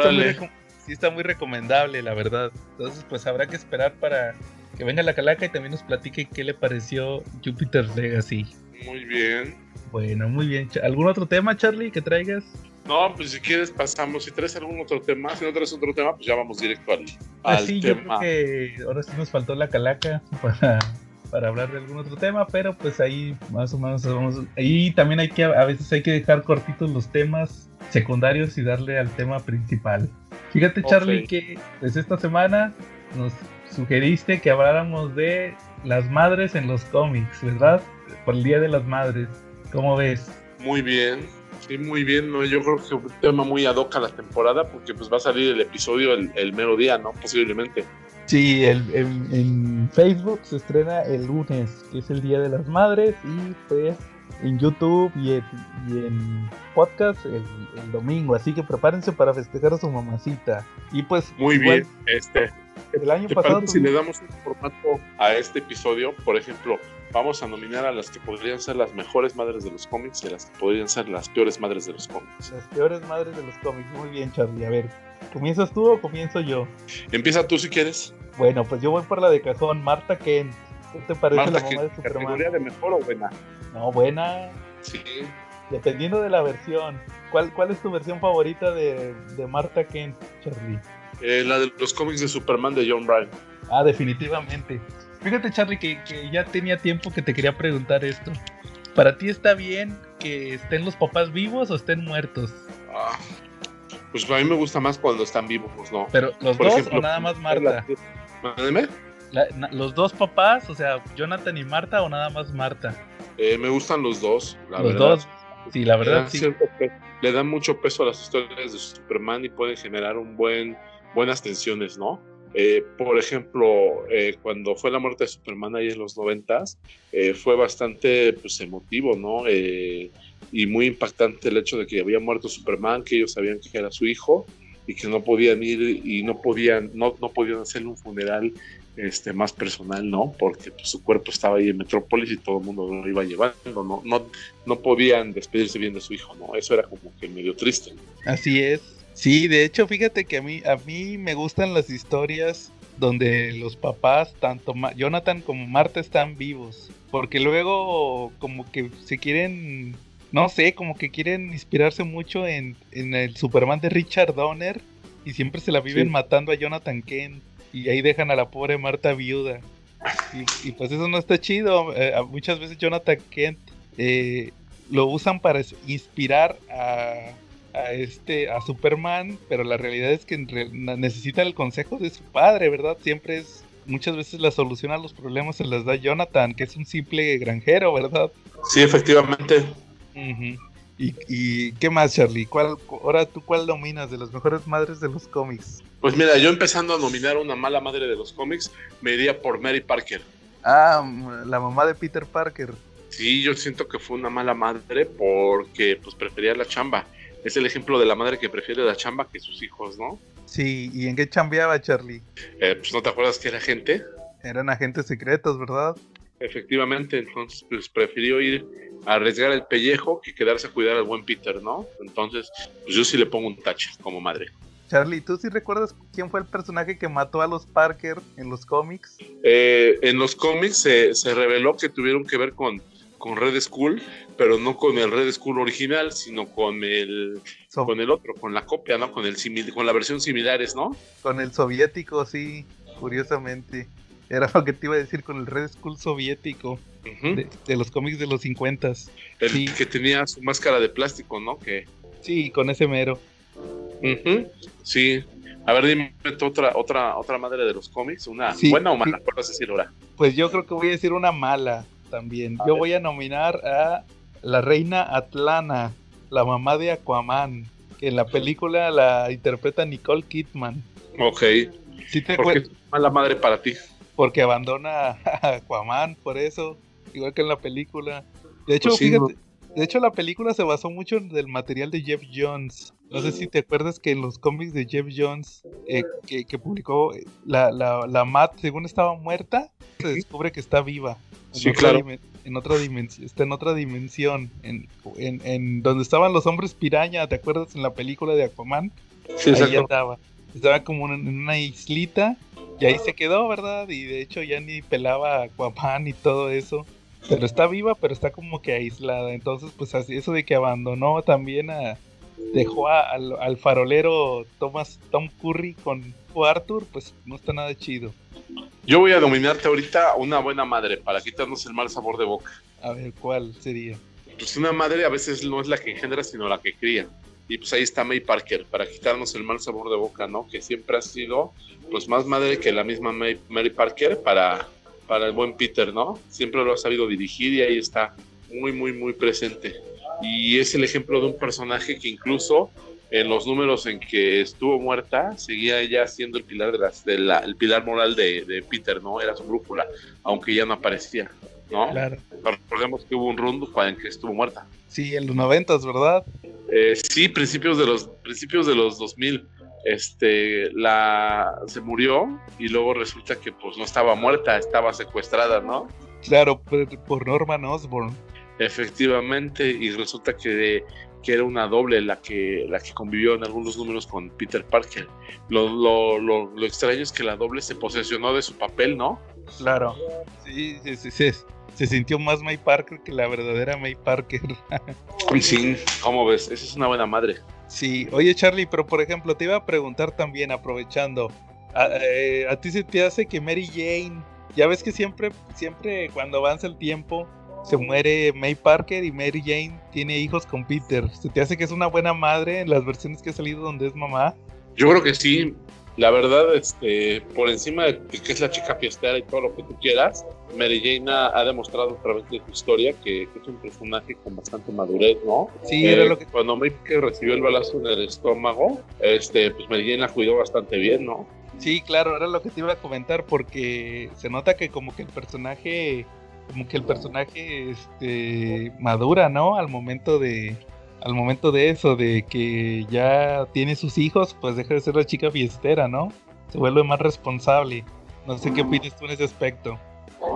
[SPEAKER 2] está, muy, recomendable, la verdad. Entonces, pues habrá que esperar para que venga la calaca y también nos platique qué le pareció Jupiter Legacy.
[SPEAKER 3] Muy bien.
[SPEAKER 2] Bueno, muy bien. ¿Algún otro tema, Charlie, que traigas?
[SPEAKER 3] No, pues si quieres pasamos. Si traes algún otro tema, si no traes otro tema, pues ya vamos directo al, ah,
[SPEAKER 2] sí,
[SPEAKER 3] tema.
[SPEAKER 2] Yo creo que ahora sí nos faltó la calaca para para hablar de algún otro tema, pero pues ahí más o menos vamos. Ahí también hay que, a veces hay que dejar cortitos los temas secundarios y darle al tema principal. Fíjate, Charlie, que pues esta semana nos sugeriste que habláramos de las madres en los cómics, ¿verdad? Por el Día de las Madres. ¿Cómo ves?
[SPEAKER 3] Muy bien. Sí, muy bien, ¿no? Yo creo que es un tema muy ad hoc a la temporada porque pues va a salir el episodio el, el mero día, ¿no? Posiblemente.
[SPEAKER 2] Sí, el, en, en Facebook se estrena el lunes, que es el Día de las Madres, y pues en YouTube y en, y en podcast el, el domingo, así que prepárense para festejar a su mamacita. Y pues
[SPEAKER 3] Muy
[SPEAKER 2] igual,
[SPEAKER 3] bien, este,
[SPEAKER 2] el año
[SPEAKER 3] ¿te
[SPEAKER 2] pasado
[SPEAKER 3] si le damos un formato a este episodio? Por ejemplo, vamos a nominar a las que podrían ser las mejores madres de los cómics y a las que podrían ser las peores madres de los cómics.
[SPEAKER 2] las peores madres de los cómics. Muy bien, Charlie. A ver, ¿comienzas tú o comienzo yo?
[SPEAKER 3] Empieza tú si quieres.
[SPEAKER 2] Bueno, pues yo voy por la de cajón, Marta Kent. ¿Qué te parece
[SPEAKER 3] Marta,
[SPEAKER 2] la
[SPEAKER 3] ¿qué
[SPEAKER 2] mamá de Superman?
[SPEAKER 3] categoría de mejor o buena?
[SPEAKER 2] No, buena,
[SPEAKER 3] Sí.
[SPEAKER 2] dependiendo de la versión. ¿Cuál, cuál es tu versión favorita de, de Marta Kent, Charlie?
[SPEAKER 3] Eh, la de los cómics de Superman de John Byrne.
[SPEAKER 2] Ah, definitivamente. Fíjate, Charlie, que, que ya tenía tiempo que te quería preguntar esto. ¿Para ti está bien que estén los papás vivos o estén muertos?
[SPEAKER 3] Ah, pues a mí me gusta más cuando están vivos, ¿no?
[SPEAKER 2] Pero los
[SPEAKER 3] Por
[SPEAKER 2] dos
[SPEAKER 3] ejemplo,
[SPEAKER 2] o nada más Marta.
[SPEAKER 3] Mándeme.
[SPEAKER 2] La- na- los dos papás, o sea, Jonathan y Marta o nada más Marta.
[SPEAKER 3] Eh, me gustan los dos, la
[SPEAKER 2] los
[SPEAKER 3] verdad.
[SPEAKER 2] dos. Sí, la
[SPEAKER 3] Le
[SPEAKER 2] verdad
[SPEAKER 3] dan
[SPEAKER 2] sí.
[SPEAKER 3] le dan mucho peso a las historias de Superman y pueden generar un buen buenas tensiones, ¿no? Eh, por ejemplo, eh, cuando fue la muerte de Superman ahí en los noventas, eh, fue bastante pues, emotivo, ¿no? Y muy impactante el hecho de que había muerto Superman, que ellos sabían que era su hijo y que no podían ir y no podían, no, no podían hacerle un funeral este, más personal, ¿no? Porque pues, su cuerpo estaba ahí en Metrópolis y todo el mundo lo iba llevando, ¿no? No, no podían despedirse bien de su hijo, ¿no? Eso era como que medio triste.
[SPEAKER 2] Así es. Sí, de hecho, fíjate que a mí, a mí me gustan las historias donde los papás, tanto Jonathan como Marta, están vivos. Porque luego como que se quieren, no sé, como que quieren inspirarse mucho en, en el Superman de Richard Donner y siempre se la viven
[SPEAKER 3] Sí.
[SPEAKER 2] matando a Jonathan Kent y ahí dejan a la pobre Marta viuda. Y, y pues eso no está chido. Eh, muchas veces Jonathan Kent eh, lo usan para inspirar a, a este a Superman, pero la realidad es que necesita el consejo de su padre, ¿verdad? Siempre es muchas veces la solución a los problemas se las da Jonathan, que es un simple granjero, ¿verdad?
[SPEAKER 3] Sí, efectivamente.
[SPEAKER 2] ¿Y, y qué más, Charlie? ¿Cuál, ahora tú cuál dominas de las mejores madres de los cómics?
[SPEAKER 3] Pues mira, yo empezando a nominar una mala madre de los cómics, me iría por Mary Parker.
[SPEAKER 2] Ah, la mamá de Peter Parker.
[SPEAKER 3] Sí, yo siento que fue una mala madre porque pues prefería la chamba. Es el ejemplo de la madre que prefiere la chamba que sus hijos, ¿no?
[SPEAKER 2] Sí, ¿y en qué chambeaba Charlie?
[SPEAKER 3] Eh, pues no te acuerdas que era gente.
[SPEAKER 2] Eran agentes secretos, ¿verdad?
[SPEAKER 3] Efectivamente, entonces pues prefirió ir a arriesgar el pellejo que quedarse a cuidar al buen Peter, ¿no? Entonces, pues yo sí le pongo un tache como madre.
[SPEAKER 2] Charlie, ¿tú sí recuerdas quién fue el personaje que mató a los Parker en los cómics?
[SPEAKER 3] Eh, en los cómics se, se reveló que tuvieron que ver con, con Red Skull, pero no con el Red Skull original, sino con el,
[SPEAKER 2] So-
[SPEAKER 3] con el otro, con la copia, ¿no? Con, el simil- con la versión similares, ¿no?
[SPEAKER 2] con el soviético, sí, curiosamente. Era lo que te iba a decir con el Red Skull soviético de, de los cómics de los 50.
[SPEAKER 3] El
[SPEAKER 2] sí.
[SPEAKER 3] que tenía su máscara de plástico, ¿no? Que,
[SPEAKER 2] Sí, con ese mero.
[SPEAKER 3] Sí. A ver, dime otra, otra, otra madre de los cómics, una
[SPEAKER 2] Sí,
[SPEAKER 3] buena o mala,
[SPEAKER 2] sí.
[SPEAKER 3] ¿cuál vas a decir ahora?
[SPEAKER 2] Pues yo creo que voy a decir una mala también.
[SPEAKER 3] A
[SPEAKER 2] Yo
[SPEAKER 3] ver.
[SPEAKER 2] voy a nominar a la reina Atlana, la mamá de Aquaman, que en la película la interpreta Nicole Kidman.
[SPEAKER 3] Ok.
[SPEAKER 2] ¿Sí te
[SPEAKER 3] ¿Por qué es mala madre para ti?
[SPEAKER 2] Porque abandona a Aquaman, por eso, igual que en la película. De hecho,
[SPEAKER 3] Pues sí,
[SPEAKER 2] fíjate, de hecho la película se basó mucho en el material de Jeff Jones. No sé si te acuerdas que en los cómics de Jeff Jones eh, que, que publicó eh, la, la, la Matt, según estaba muerta, se descubre que está viva. En
[SPEAKER 3] Sí,
[SPEAKER 2] otra
[SPEAKER 3] claro.
[SPEAKER 2] En otra dimensión, está en otra dimensión, en, en, en donde estaban los hombres piraña, ¿te acuerdas en la película de Aquaman?
[SPEAKER 3] Sí,
[SPEAKER 2] ahí andaba. Estaba como en en una islita y ahí se quedó, ¿verdad? Y de hecho ya ni pelaba a Aquaman y todo eso. Pero está viva, pero está como que aislada. Entonces, pues así, eso de que abandonó también a... Dejó a- al, al farolero Thomas, Tom Curry con Arthur, pues no está nada chido.
[SPEAKER 3] Yo voy a dominarte ahorita una buena madre para quitarnos el mal sabor de boca.
[SPEAKER 2] A ver, ¿cuál sería?
[SPEAKER 3] Pues una madre a veces no es la que engendra, sino la que cría. Y pues ahí está May Parker, para quitarnos el mal sabor de boca, ¿no? Que siempre ha sido, pues más madre que la misma May- Mary Parker para, para el buen Peter, ¿no? Siempre lo ha sabido dirigir y ahí está muy, muy, muy presente. Y es el ejemplo de un personaje que incluso en los números en que estuvo muerta, seguía ella siendo el pilar de las, de la, el pilar moral de, de, Peter, ¿no? Era su brújula, aunque ya no aparecía, ¿no?
[SPEAKER 2] Claro.
[SPEAKER 3] Recordemos que hubo un rondo en que estuvo muerta.
[SPEAKER 2] Sí, en los noventas, ¿verdad?
[SPEAKER 3] Eh, sí, principios de los principios de los 2000. Este, la se murió y luego resulta que pues no estaba muerta, estaba secuestrada, ¿no?
[SPEAKER 2] Claro, por, por Norman Osborn.
[SPEAKER 3] Efectivamente, y resulta que, que, era una doble la que, la que convivió en algunos números con Peter Parker. Lo, lo, lo, lo extraño es que la doble se posesionó de su papel, ¿no?
[SPEAKER 2] Claro. Sí, sí, sí, sí. Se sintió más May Parker que la verdadera May Parker.
[SPEAKER 3] sí, ¿cómo ves? Esa es una buena madre.
[SPEAKER 2] Sí, oye Charlie, pero por ejemplo, te iba a preguntar también, aprovechando, ¿a, eh, ¿a ti se te hace que Mary Jane, ya ves que siempre, siempre cuando avanza el tiempo, se muere May Parker y Mary Jane tiene hijos con Peter. ¿Se te hace que es una buena madre en las versiones que ha salido donde es mamá?
[SPEAKER 3] Yo creo que sí. La verdad, este, por encima de que es la chica fiestera y todo lo que tú quieras, Mary Jane ha, demostrado a través de su historia que, que, es un personaje con bastante madurez, ¿no?
[SPEAKER 2] Sí, eh, era lo que...
[SPEAKER 3] Cuando Parker recibió el balazo en el estómago, este, pues Mary Jane la cuidó bastante bien, ¿no?
[SPEAKER 2] Sí, claro, era lo que te iba a comentar porque se nota que como que el personaje como que el personaje este madura, ¿no? Al momento de al momento de eso de que ya tiene sus hijos, pues deja de ser la chica fiestera, ¿no? Se vuelve más responsable. No sé qué opinas tú en ese aspecto.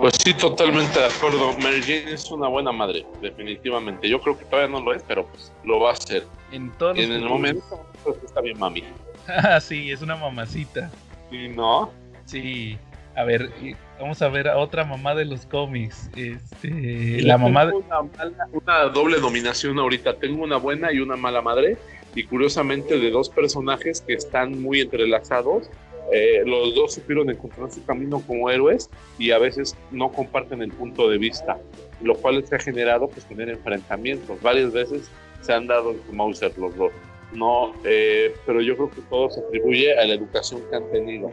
[SPEAKER 3] Pues sí, totalmente de acuerdo. Mary Jane es una buena madre, definitivamente. Yo creo que todavía no lo es, pero pues lo va a hacer.
[SPEAKER 2] En todos
[SPEAKER 3] en el momento pues, está bien mami.
[SPEAKER 2] Ah, sí, es una mamacita.
[SPEAKER 3] Sí, ¿no?
[SPEAKER 2] Sí. A ver, vamos a ver a otra mamá de los cómics. Este, la mamá de...
[SPEAKER 3] una, mala, una, doble dominación ahorita. Tengo una buena y una mala madre. Y curiosamente de dos personajes que están muy entrelazados. Eh, los dos supieron encontrar su camino como héroes y a veces no comparten el punto de vista, lo cual se ha generado pues tener enfrentamientos. Varias veces se han dado en Mauser los dos. No, eh, pero yo creo que todo se atribuye a la educación que han tenido,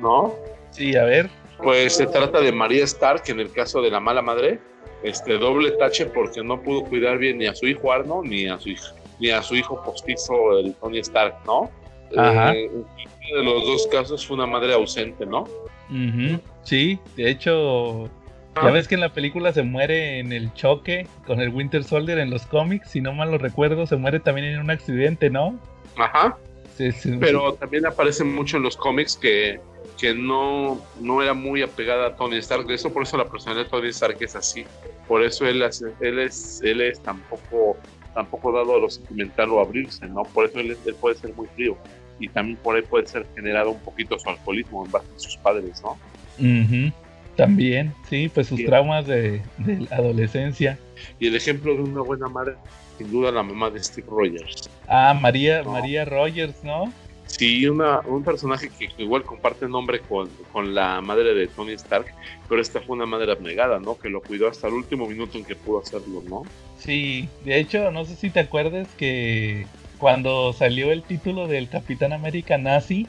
[SPEAKER 3] ¿no?
[SPEAKER 2] Sí, a ver.
[SPEAKER 3] Pues se trata de María Stark, en el caso de la mala madre, este doble tache porque no pudo cuidar bien ni a su hijo Arno ni a su hijo, ni a su hijo postizo, el Tony Stark, ¿no?
[SPEAKER 2] Ajá.
[SPEAKER 3] Eh, de los dos casos fue una madre ausente, ¿no?
[SPEAKER 2] Uh -huh. Sí, de hecho, ya ves que en la película se muere en el choque con el Winter Soldier en los cómics, si no mal lo recuerdo, se muere también en un accidente, ¿no?
[SPEAKER 3] Ajá.
[SPEAKER 2] Sí, sí,
[SPEAKER 3] Pero sí. también aparece mucho en los cómics que que no, no era muy apegada a Tony Stark. Eso, por eso la personalidad de Tony Stark es así. Por eso él, él, es, él es tampoco, tampoco dado a lo sentimental o abrirse, ¿no? Por eso él, él, puede ser muy frío. Y también por ahí puede ser generado un poquito su alcoholismo en base a sus padres, ¿no?
[SPEAKER 2] Uh -huh. También, sí, pues sus traumas de, de la adolescencia.
[SPEAKER 3] Y el ejemplo de una buena madre, sin duda, la mamá de Steve Rogers.
[SPEAKER 2] Ah, María, ¿no? María Rogers, ¿no?
[SPEAKER 3] Sí, una, un personaje que igual comparte nombre con, con, la madre de Tony Stark, pero esta fue una madre abnegada, ¿no? Que lo cuidó hasta el último minuto en que pudo hacerlo, ¿no?
[SPEAKER 2] Sí, de hecho, no sé si te acuerdas que cuando salió el título del Capitán América nazi,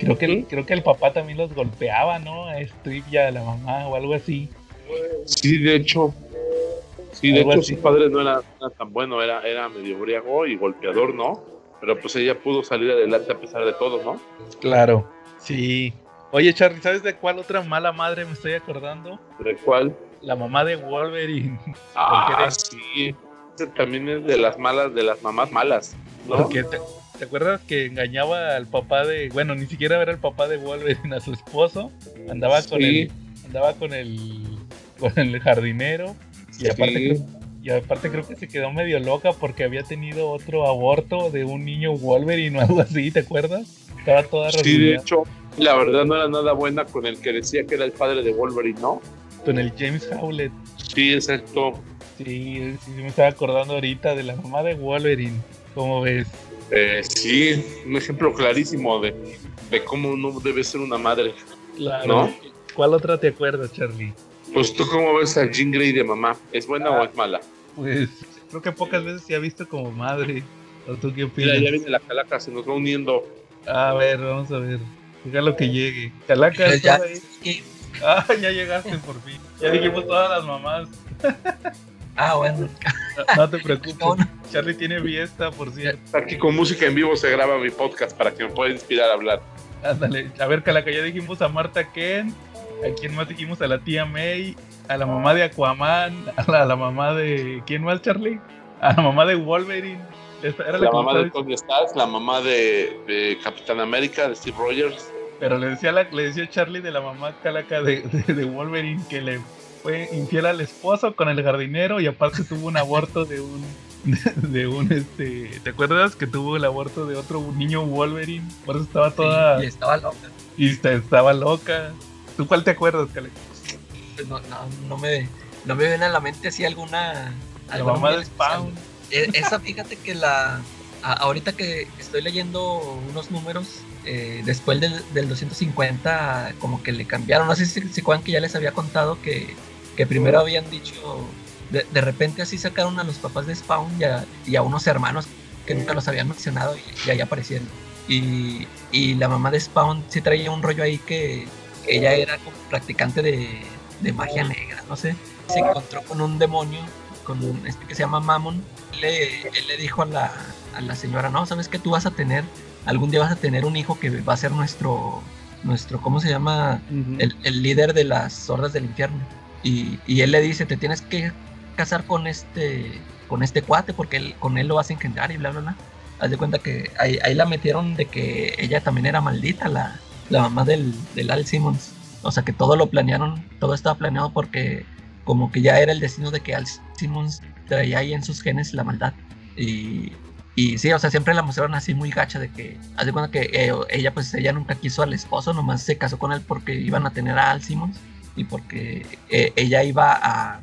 [SPEAKER 2] creo que, ¿Sí? creo que el papá también los golpeaba, ¿no? A Steve y a la mamá o algo así.
[SPEAKER 3] Sí, de hecho. Sí, de hecho, así. su padre no era, no era tan bueno, era, era medio briago y golpeador, ¿no? Pero pues ella pudo salir adelante a pesar de todo, ¿no?
[SPEAKER 2] Claro, sí. Oye, Charlie, ¿sabes de cuál otra mala madre me estoy acordando?
[SPEAKER 3] ¿De cuál?
[SPEAKER 2] La mamá de Wolverine.
[SPEAKER 3] Ah, sí. Ese también es de las malas, de las mamás malas, ¿no?
[SPEAKER 2] Porque te, ¿te acuerdas que engañaba al papá de, bueno, ni siquiera era el papá de Wolverine, a su esposo? Andaba
[SPEAKER 3] sí.
[SPEAKER 2] con el, andaba con el, con el jardinero y aparte
[SPEAKER 3] sí.
[SPEAKER 2] creo, y aparte creo que se quedó medio loca porque había tenido otro aborto de un niño Wolverine o algo así, ¿te acuerdas? Estaba toda
[SPEAKER 3] Sí, de hecho, la verdad no era nada buena con el que decía que era el padre de Wolverine, ¿no?
[SPEAKER 2] Con el James Howlett.
[SPEAKER 3] Sí, exacto.
[SPEAKER 2] Sí, sí, me estaba acordando ahorita de la mamá de Wolverine. ¿Cómo ves?
[SPEAKER 3] Eh, sí, un ejemplo clarísimo de, de cómo no debe ser una madre.
[SPEAKER 2] Claro.
[SPEAKER 3] ¿No?
[SPEAKER 2] ¿Cuál otra te acuerdas, Charlie?
[SPEAKER 3] Pues tú cómo ves a Jean Grey de mamá, ¿es buena ah, o es mala?
[SPEAKER 2] Pues creo que pocas veces se ha visto como madre. ¿O tú qué opinas?
[SPEAKER 3] Mira, ya viene la calaca, se nos va uniendo.
[SPEAKER 2] A ver, vamos a ver. Deja lo que llegue. Calaca,
[SPEAKER 6] ya,
[SPEAKER 2] ahí? Ah, ya llegaste por fin. Ya dijimos todas las mamás.
[SPEAKER 6] Ah, bueno.
[SPEAKER 2] No, te preocupes. Charlie tiene fiesta, por cierto.
[SPEAKER 3] Aquí con música en vivo se graba mi podcast para que me pueda inspirar a hablar.
[SPEAKER 2] Ándale, a ver, Calaca, ya dijimos a Marta Ken, a quién más dijimos a la tía May, a la mamá de Aquaman, a la, mamá de. ¿Quién más, Charlie? A la mamá de Wolverine.
[SPEAKER 3] era la, mamá de Tony Stark, la mamá de, Capitán América, de Steve Rogers.
[SPEAKER 2] Pero le decía, le decía Charlie de la mamá Calaca de, de Wolverine que le fue infiel al esposo con el jardinero y aparte tuvo un aborto de un de, un este ¿te acuerdas que tuvo el aborto de otro niño Wolverine? Por eso estaba toda
[SPEAKER 6] y estaba loca.
[SPEAKER 2] Y estaba loca. ¿Tú cuál te acuerdas, Cale?
[SPEAKER 6] Pues no, no, no me no me viene a la mente así alguna
[SPEAKER 2] la mamá de Spawn.
[SPEAKER 6] E, esa fíjate que la ahorita que estoy leyendo unos números eh, después del, del, 250 como que le cambiaron. No sé si, si Juan que ya les había contado que que primero habían dicho, de, repente así sacaron a los papás de Spawn y a, unos hermanos que nunca los habían mencionado y, ahí aparecieron. Y, la mamá de Spawn sí traía un rollo ahí que ella era como practicante de, magia negra, no sé. Se encontró con un demonio, con un, este que se llama Mammon. Le, él le dijo a la, a la señora, no, sabes que tú vas a tener, algún día vas a tener un hijo que va a ser nuestro, nuestro ¿cómo se llama? el, el líder de las sordas del infierno. Y, él le dice, te tienes que casar con este, con este cuate porque él, con él lo vas a engendrar y bla, bla, bla. Haz de cuenta que ahí, la metieron de que ella también era maldita, la, la mamá del, del Al Simmons. O sea que todo lo planearon, todo estaba planeado porque como que ya era el destino de que Al Simmons traía ahí en sus genes la maldad. Y, y sí, o sea, siempre la mostraron así muy gacha de que, haz de cuenta que eh, ella pues ella nunca quiso al esposo, nomás se casó con él porque iban a tener a Al Simmons y porque eh, ella iba a,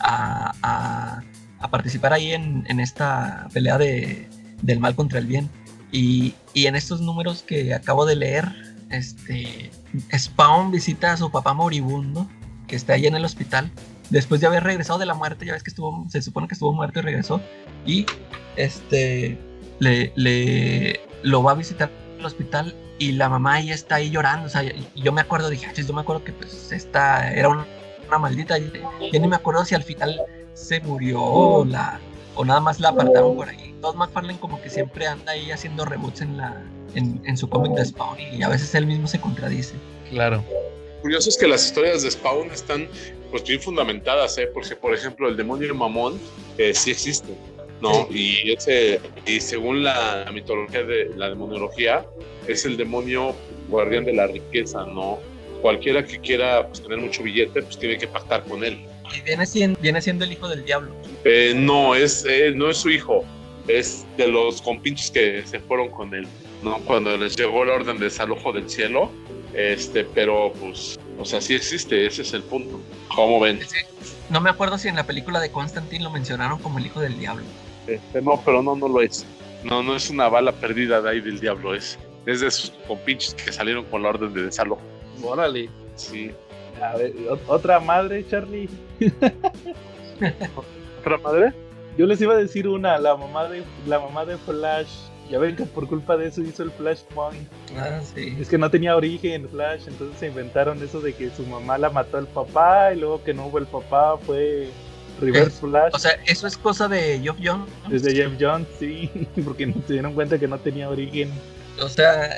[SPEAKER 6] a, participar ahí en, esta pelea de, del mal contra el bien. Y, en estos números que acabo de leer, este, Spawn visita a su papá moribundo, que está ahí en el hospital, después de haber regresado de la muerte, ya ves que estuvo, se supone que estuvo muerto y regresó, y este, le, le lo va a visitar el hospital y la mamá ya está ahí llorando, o sea, yo me acuerdo, dije, yo me acuerdo que pues esta era una, maldita, yo ni me acuerdo si al final se murió o, la, o nada más la apartaron por ahí. Todd McFarlane como que siempre anda ahí haciendo reboots en, la, en, su cómic de Spawn y a veces él mismo se contradice.
[SPEAKER 2] Claro.
[SPEAKER 3] Curioso es que las historias de Spawn están pues bien fundamentadas, ¿eh? porque por ejemplo el demonio mamón eh, sí existe ¿no? Y, ese, y según la mitología de la demonología, es el demonio guardián de la riqueza, ¿no? Cualquiera que quiera pues, tener mucho billete, pues tiene que pactar con él.
[SPEAKER 6] ¿Y viene siendo, viene siendo el hijo del diablo?
[SPEAKER 3] Eh, no, es, eh, no es su hijo, es de los compinches que se fueron con él, ¿no? Cuando les llegó la orden de desalojo del cielo, este, pero pues, o sea, sí existe, ese es el punto. ¿Cómo ven?
[SPEAKER 6] No me acuerdo si en la película de Constantine lo mencionaron como el hijo del diablo.
[SPEAKER 3] Este, no, pero no, no lo es. No, no es una bala perdida de ahí del diablo, es, es de esos compinches que salieron con la orden de desalojo.
[SPEAKER 2] Órale.
[SPEAKER 3] Sí.
[SPEAKER 2] A ver, otra madre, Charlie.
[SPEAKER 3] ¿Otra madre?
[SPEAKER 2] Yo les iba a decir una, la mamá de la mamá de Flash. Ya ven que por culpa de eso hizo el Flashpoint.
[SPEAKER 6] Ah, sí.
[SPEAKER 2] Es que no tenía origen Flash, entonces se inventaron eso de que su mamá la mató al papá y luego que no hubo el papá fue Reverse Flash.
[SPEAKER 6] O sea, eso es cosa de Jeff Jones.
[SPEAKER 2] Desde Jeff Jones, sí, porque no se dieron cuenta que no tenía origen.
[SPEAKER 6] O sea,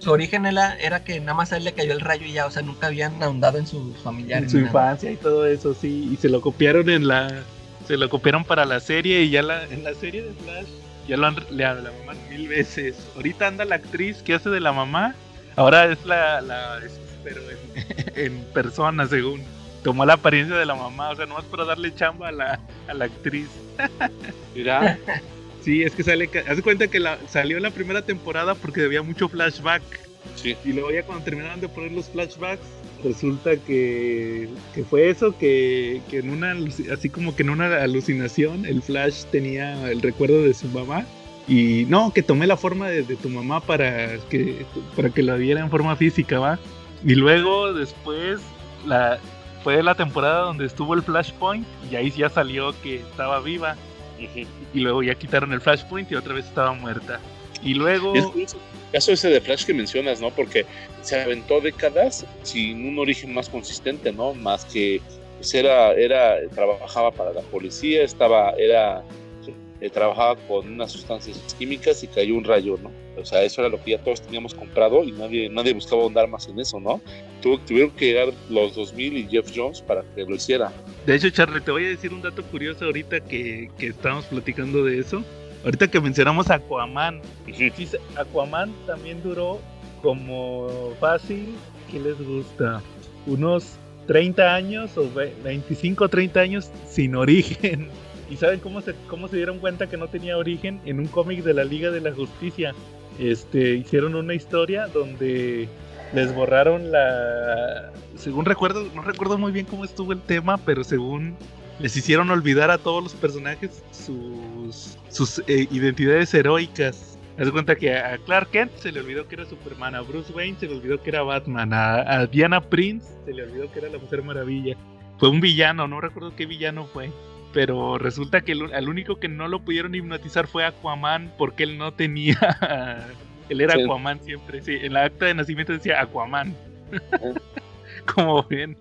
[SPEAKER 6] su, origen era, era, que nada más a él le cayó el rayo y ya, o sea, nunca habían ahondado en sus familiares.
[SPEAKER 2] En su infancia y todo eso, sí, y se lo copiaron en la. Se lo copiaron para la serie y ya la, en la serie de Flash ya lo han, le la mamá mil veces. Ahorita anda la actriz que hace de la mamá, ahora es la. la pero en persona, según tomó la apariencia de la mamá, o sea, nomás para darle chamba a la, a la actriz.
[SPEAKER 3] Mira.
[SPEAKER 2] Sí, es que sale, haz cuenta que la, salió la primera temporada porque había mucho flashback.
[SPEAKER 3] Sí.
[SPEAKER 2] Y luego ya cuando terminaron de poner los flashbacks, resulta que, que fue eso, que, que, en una, así como que en una alucinación, el Flash tenía el recuerdo de su mamá. Y no, que tomé la forma de, de tu mamá para que, para que la viera en forma física, ¿va? Y luego después la, fue la temporada donde estuvo el Flashpoint y ahí ya salió que estaba viva. Y luego ya quitaron el Flashpoint y otra vez estaba muerta. Y luego...
[SPEAKER 3] el caso ese de Flash que mencionas, ¿no? Porque se aventó décadas sin un origen más consistente, ¿no? Más que pues era, era, trabajaba para la policía, estaba, era, eh, trabajaba con unas sustancias químicas y cayó un rayo, ¿no? O sea, eso era lo que ya todos teníamos comprado y nadie, nadie buscaba ahondar más en eso, ¿no? tuvieron que llegar los 2000 y Jeff Jones para que lo hiciera.
[SPEAKER 2] De hecho, Charlie, te voy a decir un dato curioso ahorita que, que estamos platicando de eso. Ahorita que mencionamos a Aquaman, Aquaman también duró como fácil, ¿qué les gusta? Unos 30 años o 25 o 30 años sin origen. ¿Y saben cómo se, cómo se dieron cuenta que no tenía origen? En un cómic de la Liga de la Justicia. Este, hicieron una historia donde les borraron la... Según recuerdo, no recuerdo muy bien cómo estuvo el tema, pero según les hicieron olvidar a todos los personajes sus, sus eh, identidades heroicas. Haz cuenta que a Clark Kent se le olvidó que era Superman, a Bruce Wayne se le olvidó que era Batman, a, Diana Prince se le olvidó que era la Mujer Maravilla. Fue un villano, no recuerdo qué villano fue. Pero resulta que el, al único que no lo pudieron hipnotizar fue Aquaman porque él no tenía... él era Aquaman siempre, sí. En la acta de nacimiento decía Aquaman. Como ven.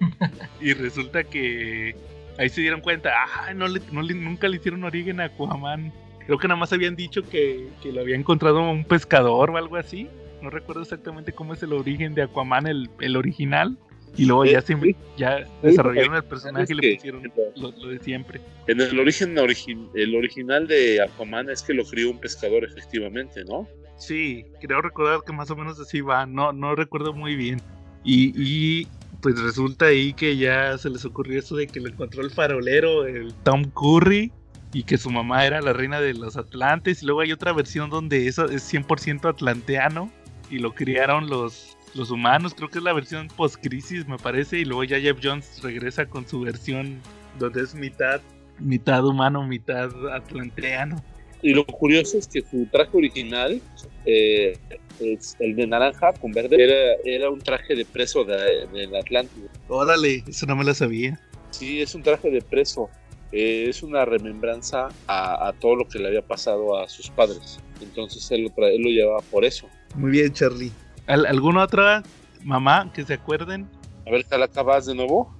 [SPEAKER 2] y resulta que ahí se dieron cuenta, ah, no, le, no nunca le hicieron origen a Aquaman. Creo que nada más habían dicho que, que, lo había encontrado un pescador o algo así. No recuerdo exactamente cómo es el origen de Aquaman, el, el original. Y luego ya, siempre, ya desarrollaron el personaje y le pusieron lo, de siempre.
[SPEAKER 3] En el origen el original de Aquaman es que lo crió un pescador efectivamente, ¿no?
[SPEAKER 2] Sí, creo recordar que más o menos así va, no, no recuerdo muy bien. Y, y pues resulta ahí que ya se les ocurrió eso de que lo encontró el farolero, el Tom Curry, y que su mamá era la reina de los Atlantes. Y luego hay otra versión donde eso es 100% atlanteano y lo criaron los, los humanos. Creo que es la versión post-crisis, me parece. Y luego ya Jeff Jones regresa con su versión donde es mitad, mitad humano, mitad atlanteano.
[SPEAKER 3] Y lo curioso es que su traje original eh, el de naranja con verde era, era un traje de preso del de, Atlántico.
[SPEAKER 2] Órale, eso no me lo sabía.
[SPEAKER 3] Sí, es un traje de preso. Eh, es una remembranza a, todo lo que le había pasado a sus padres. Entonces él lo, él lo llevaba por eso.
[SPEAKER 2] Muy bien, Charlie. ¿Alguna otra mamá que se acuerden?
[SPEAKER 3] A ver, Calaca, ¿vas de nuevo?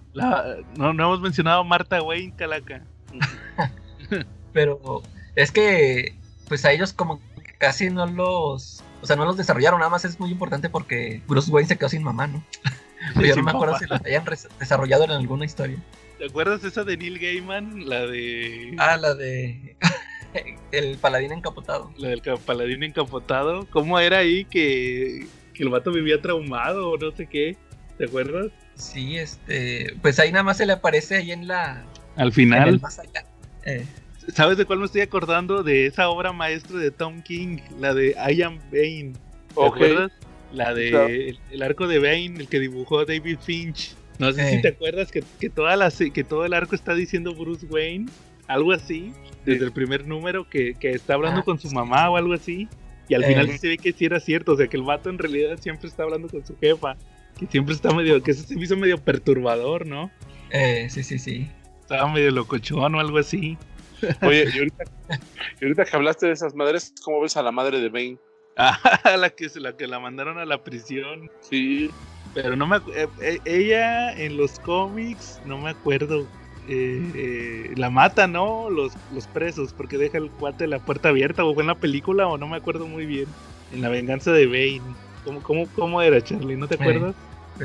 [SPEAKER 2] no, no hemos mencionado a Marta Wayne, Calaca.
[SPEAKER 6] Pero es que, pues a ellos como casi no los o sea, no los desarrollaron, nada más es muy importante porque Bruce Wayne se quedó sin mamá, ¿no? yo no me acuerdo si los hayan desarrollado en alguna historia.
[SPEAKER 2] ¿Te acuerdas esa de Neil Gaiman? La de.
[SPEAKER 6] Ah, la de. el paladín encapotado.
[SPEAKER 2] La del paladín encapotado. ¿Cómo era ahí que, que el vato vivía traumado o no sé qué? ¿Te acuerdas?
[SPEAKER 6] Sí, este. Pues ahí nada más se le aparece ahí en la.
[SPEAKER 2] Al final. más allá. Eh. ¿Sabes de cuál me estoy acordando? De esa obra maestra de Tom King, la de I Am Bane. ¿Te acuerdas? La de el, arco de Bane, el que dibujó David Finch. No sé si te acuerdas que, que, toda la, que todo el arco está diciendo Bruce Wayne, algo así, desde el primer número, que, que está hablando ah, con su mamá o algo así. Y al final se ve que sí era cierto, o sea que el vato en realidad siempre está hablando con su jefa, que siempre está medio, que eso se me hizo medio perturbador, ¿no?
[SPEAKER 6] Eh, sí, sí, sí.
[SPEAKER 2] Estaba medio locochón o algo así.
[SPEAKER 3] Oye, y ahorita, que hablaste de esas madres, ¿cómo ves a la madre de Bane?
[SPEAKER 2] Ah, la que, la que la mandaron a la prisión.
[SPEAKER 3] Sí.
[SPEAKER 2] Pero no me eh, eh, ella en los cómics, no me acuerdo. Eh, la mata, ¿no? Los, los presos, porque deja el cuate la puerta abierta, o fue en la película, o no me acuerdo muy bien. En la venganza de Bane. ¿Cómo, cómo, cómo era, Charlie? ¿No te acuerdas?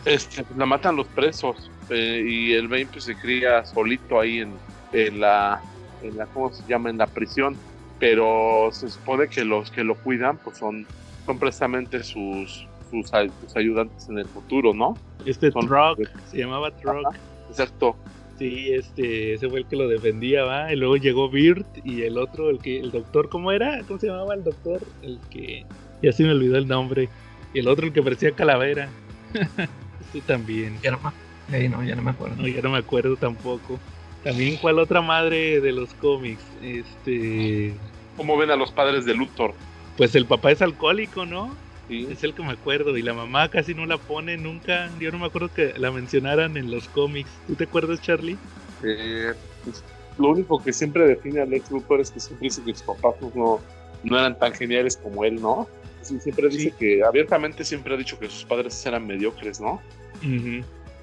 [SPEAKER 3] Este, la matan los presos y el Bane pues, se cría solito ahí en, en la en la, ¿cómo se llama? En la prisión, pero se supone que los que lo cuidan, pues son, son precisamente sus, sus, ayudantes en el futuro, ¿no?
[SPEAKER 2] Este Truck, se llamaba Truck.
[SPEAKER 3] exacto.
[SPEAKER 2] Sí, este, ese fue el que lo defendía, ¿va? Y luego llegó Beard y el otro, el que, el doctor, ¿cómo era? ¿Cómo se llamaba el doctor? El que, ya se me olvidó el nombre. Y el otro, el que parecía calavera. este también.
[SPEAKER 6] Ya no, no, ya no me acuerdo.
[SPEAKER 2] No, ya no me acuerdo tampoco. También, ¿cuál otra madre de los cómics? Este.
[SPEAKER 3] ¿Cómo ven a los padres de Luthor?
[SPEAKER 2] Pues el papá es alcohólico, ¿no? Sí. Es el que me acuerdo. Y la mamá casi no la pone nunca. Yo no me acuerdo que la mencionaran en los cómics. ¿Tú te acuerdas, Charlie?
[SPEAKER 3] Eh, pues, lo único que siempre define a Lex Luthor es que siempre dice que sus papás pues, no, no eran tan geniales como él, ¿no? Sí, siempre dice que abiertamente siempre ha dicho que sus padres eran mediocres, ¿no?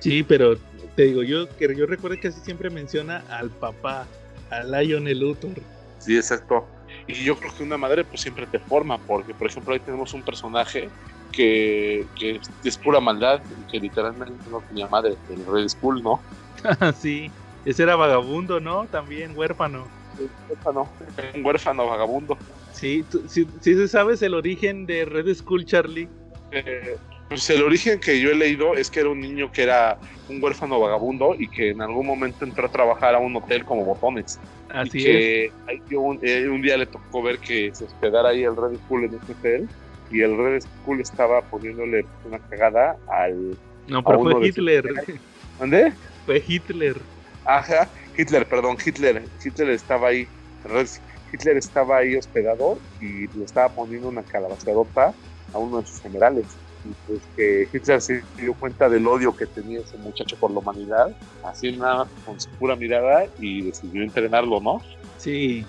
[SPEAKER 2] Sí, pero te digo, yo que yo recuerdo que así siempre menciona al papá, a Lionel Luthor.
[SPEAKER 3] Sí, exacto. Y yo creo que una madre pues siempre te forma, porque por ejemplo ahí tenemos un personaje que, que es pura maldad y que literalmente no tenía madre, el Red Skull, ¿no?
[SPEAKER 2] sí, ese era vagabundo, ¿no? También huérfano.
[SPEAKER 3] Huérfano, un huérfano vagabundo.
[SPEAKER 2] Sí, sí, sí, sabes el origen de Red Skull, Charlie.
[SPEAKER 3] Eh, pues el origen que yo he leído es que era un niño que era un huérfano vagabundo y que en algún momento entró a trabajar a un hotel como botones.
[SPEAKER 2] Así
[SPEAKER 3] y que un, eh, un, día le tocó ver que se hospedara ahí el Red Skull en ese hotel y el Red Skull estaba poniéndole una cagada al.
[SPEAKER 2] No, pero fue Hitler.
[SPEAKER 3] ¿Dónde?
[SPEAKER 2] Fue Hitler.
[SPEAKER 3] Ajá, Hitler, perdón, Hitler. Hitler estaba ahí. Hitler estaba ahí hospedado y le estaba poniendo una calabazadota a uno de sus generales. Y pues que Hitler se dio cuenta del odio que tenía ese muchacho por la humanidad, así nada con su pura mirada y decidió entrenarlo, ¿no?
[SPEAKER 2] Sí,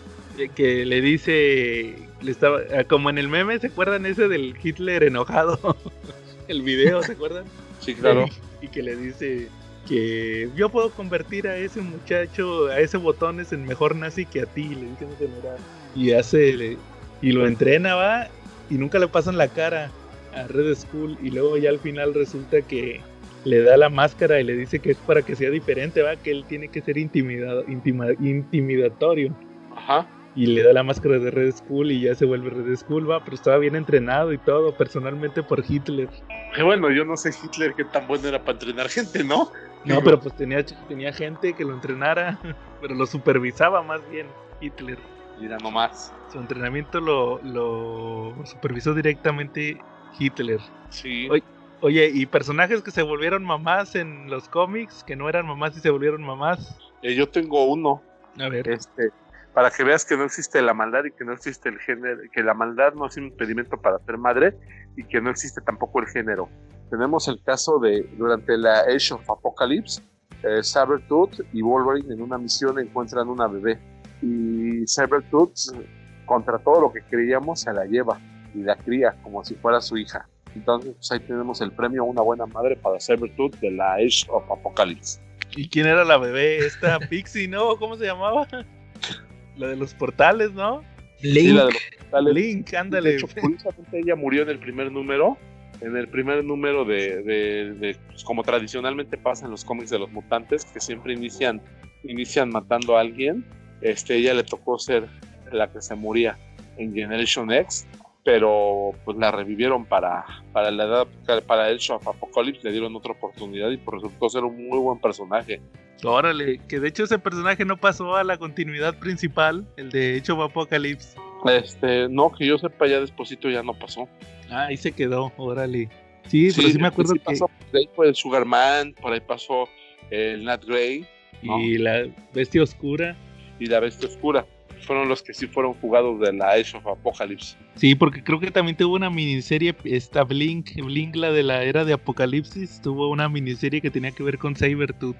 [SPEAKER 2] que le dice, le estaba, ah, como en el meme, ¿se acuerdan ese del Hitler enojado? el video, ¿se acuerdan?
[SPEAKER 3] Sí, claro.
[SPEAKER 2] Y, que le dice que yo puedo convertir a ese muchacho, a ese botones en mejor nazi que a ti, le dice un general. Y hace, y lo entrena, va, y nunca le pasan la cara a Red Skull y luego ya al final resulta que le da la máscara y le dice que es para que sea diferente, va, que él tiene que ser intimidado, intimidatorio.
[SPEAKER 3] Ajá.
[SPEAKER 2] Y le da la máscara de Red Skull y ya se vuelve Red Skull, va, pero estaba bien entrenado y todo, personalmente por Hitler.
[SPEAKER 3] Que bueno, yo no sé Hitler qué tan bueno era para entrenar gente, ¿no?
[SPEAKER 2] No, pero pues tenía, tenía gente que lo entrenara, pero lo supervisaba más bien Hitler.
[SPEAKER 3] Mira nomás.
[SPEAKER 2] Su entrenamiento lo, lo supervisó directamente Hitler.
[SPEAKER 3] Sí.
[SPEAKER 2] Oye, ¿y personajes que se volvieron mamás en los cómics, que no eran mamás y se volvieron mamás?
[SPEAKER 3] Eh, yo tengo uno.
[SPEAKER 2] A ver.
[SPEAKER 3] Este, para que veas que no existe la maldad y que no existe el género, que la maldad no es un impedimento para ser madre y que no existe tampoco el género. Tenemos el caso de, durante la Age of Apocalypse, eh, Sabertooth y Wolverine en una misión encuentran una bebé y Sabertooth, contra todo lo que creíamos, se la lleva y la cría como si fuera su hija. Entonces, pues ahí tenemos el premio Una Buena Madre para Sabertooth de la Age of Apocalypse.
[SPEAKER 2] ¿Y quién era la bebé? Esta Pixie, ¿no? ¿Cómo se llamaba? La de los portales, ¿no?
[SPEAKER 6] Link.
[SPEAKER 3] Sí, la de los portales.
[SPEAKER 2] Link, ándale.
[SPEAKER 3] De hecho, curiosamente ella murió en el primer número. En el primer número de, de, de pues, como tradicionalmente pasa en los cómics de los mutantes, que siempre inician, inician matando a alguien. Este, ella le tocó ser la que se moría en Generation X pero pues la revivieron para, para la edad, para el show of Apocalypse, le dieron otra oportunidad y pues, resultó ser un muy buen personaje.
[SPEAKER 2] Órale, que de hecho ese personaje no pasó a la continuidad principal, el de Age of Apocalypse.
[SPEAKER 3] Este, no, que yo sepa ya despuésito ya no pasó.
[SPEAKER 2] Ah, ahí se quedó, órale. Sí, pero sí me acuerdo que...
[SPEAKER 3] Pasó, de ahí fue el Sugarman, por ahí pasó el Nat Grey.
[SPEAKER 2] Y la Bestia Oscura.
[SPEAKER 3] Y la Bestia Oscura fueron los que sí fueron jugados de la Age of Apocalypse.
[SPEAKER 2] Sí, porque creo que también tuvo una miniserie, esta Blink, Blink la de la era de Apocalipsis, tuvo una miniserie que tenía que ver con Sabertooth.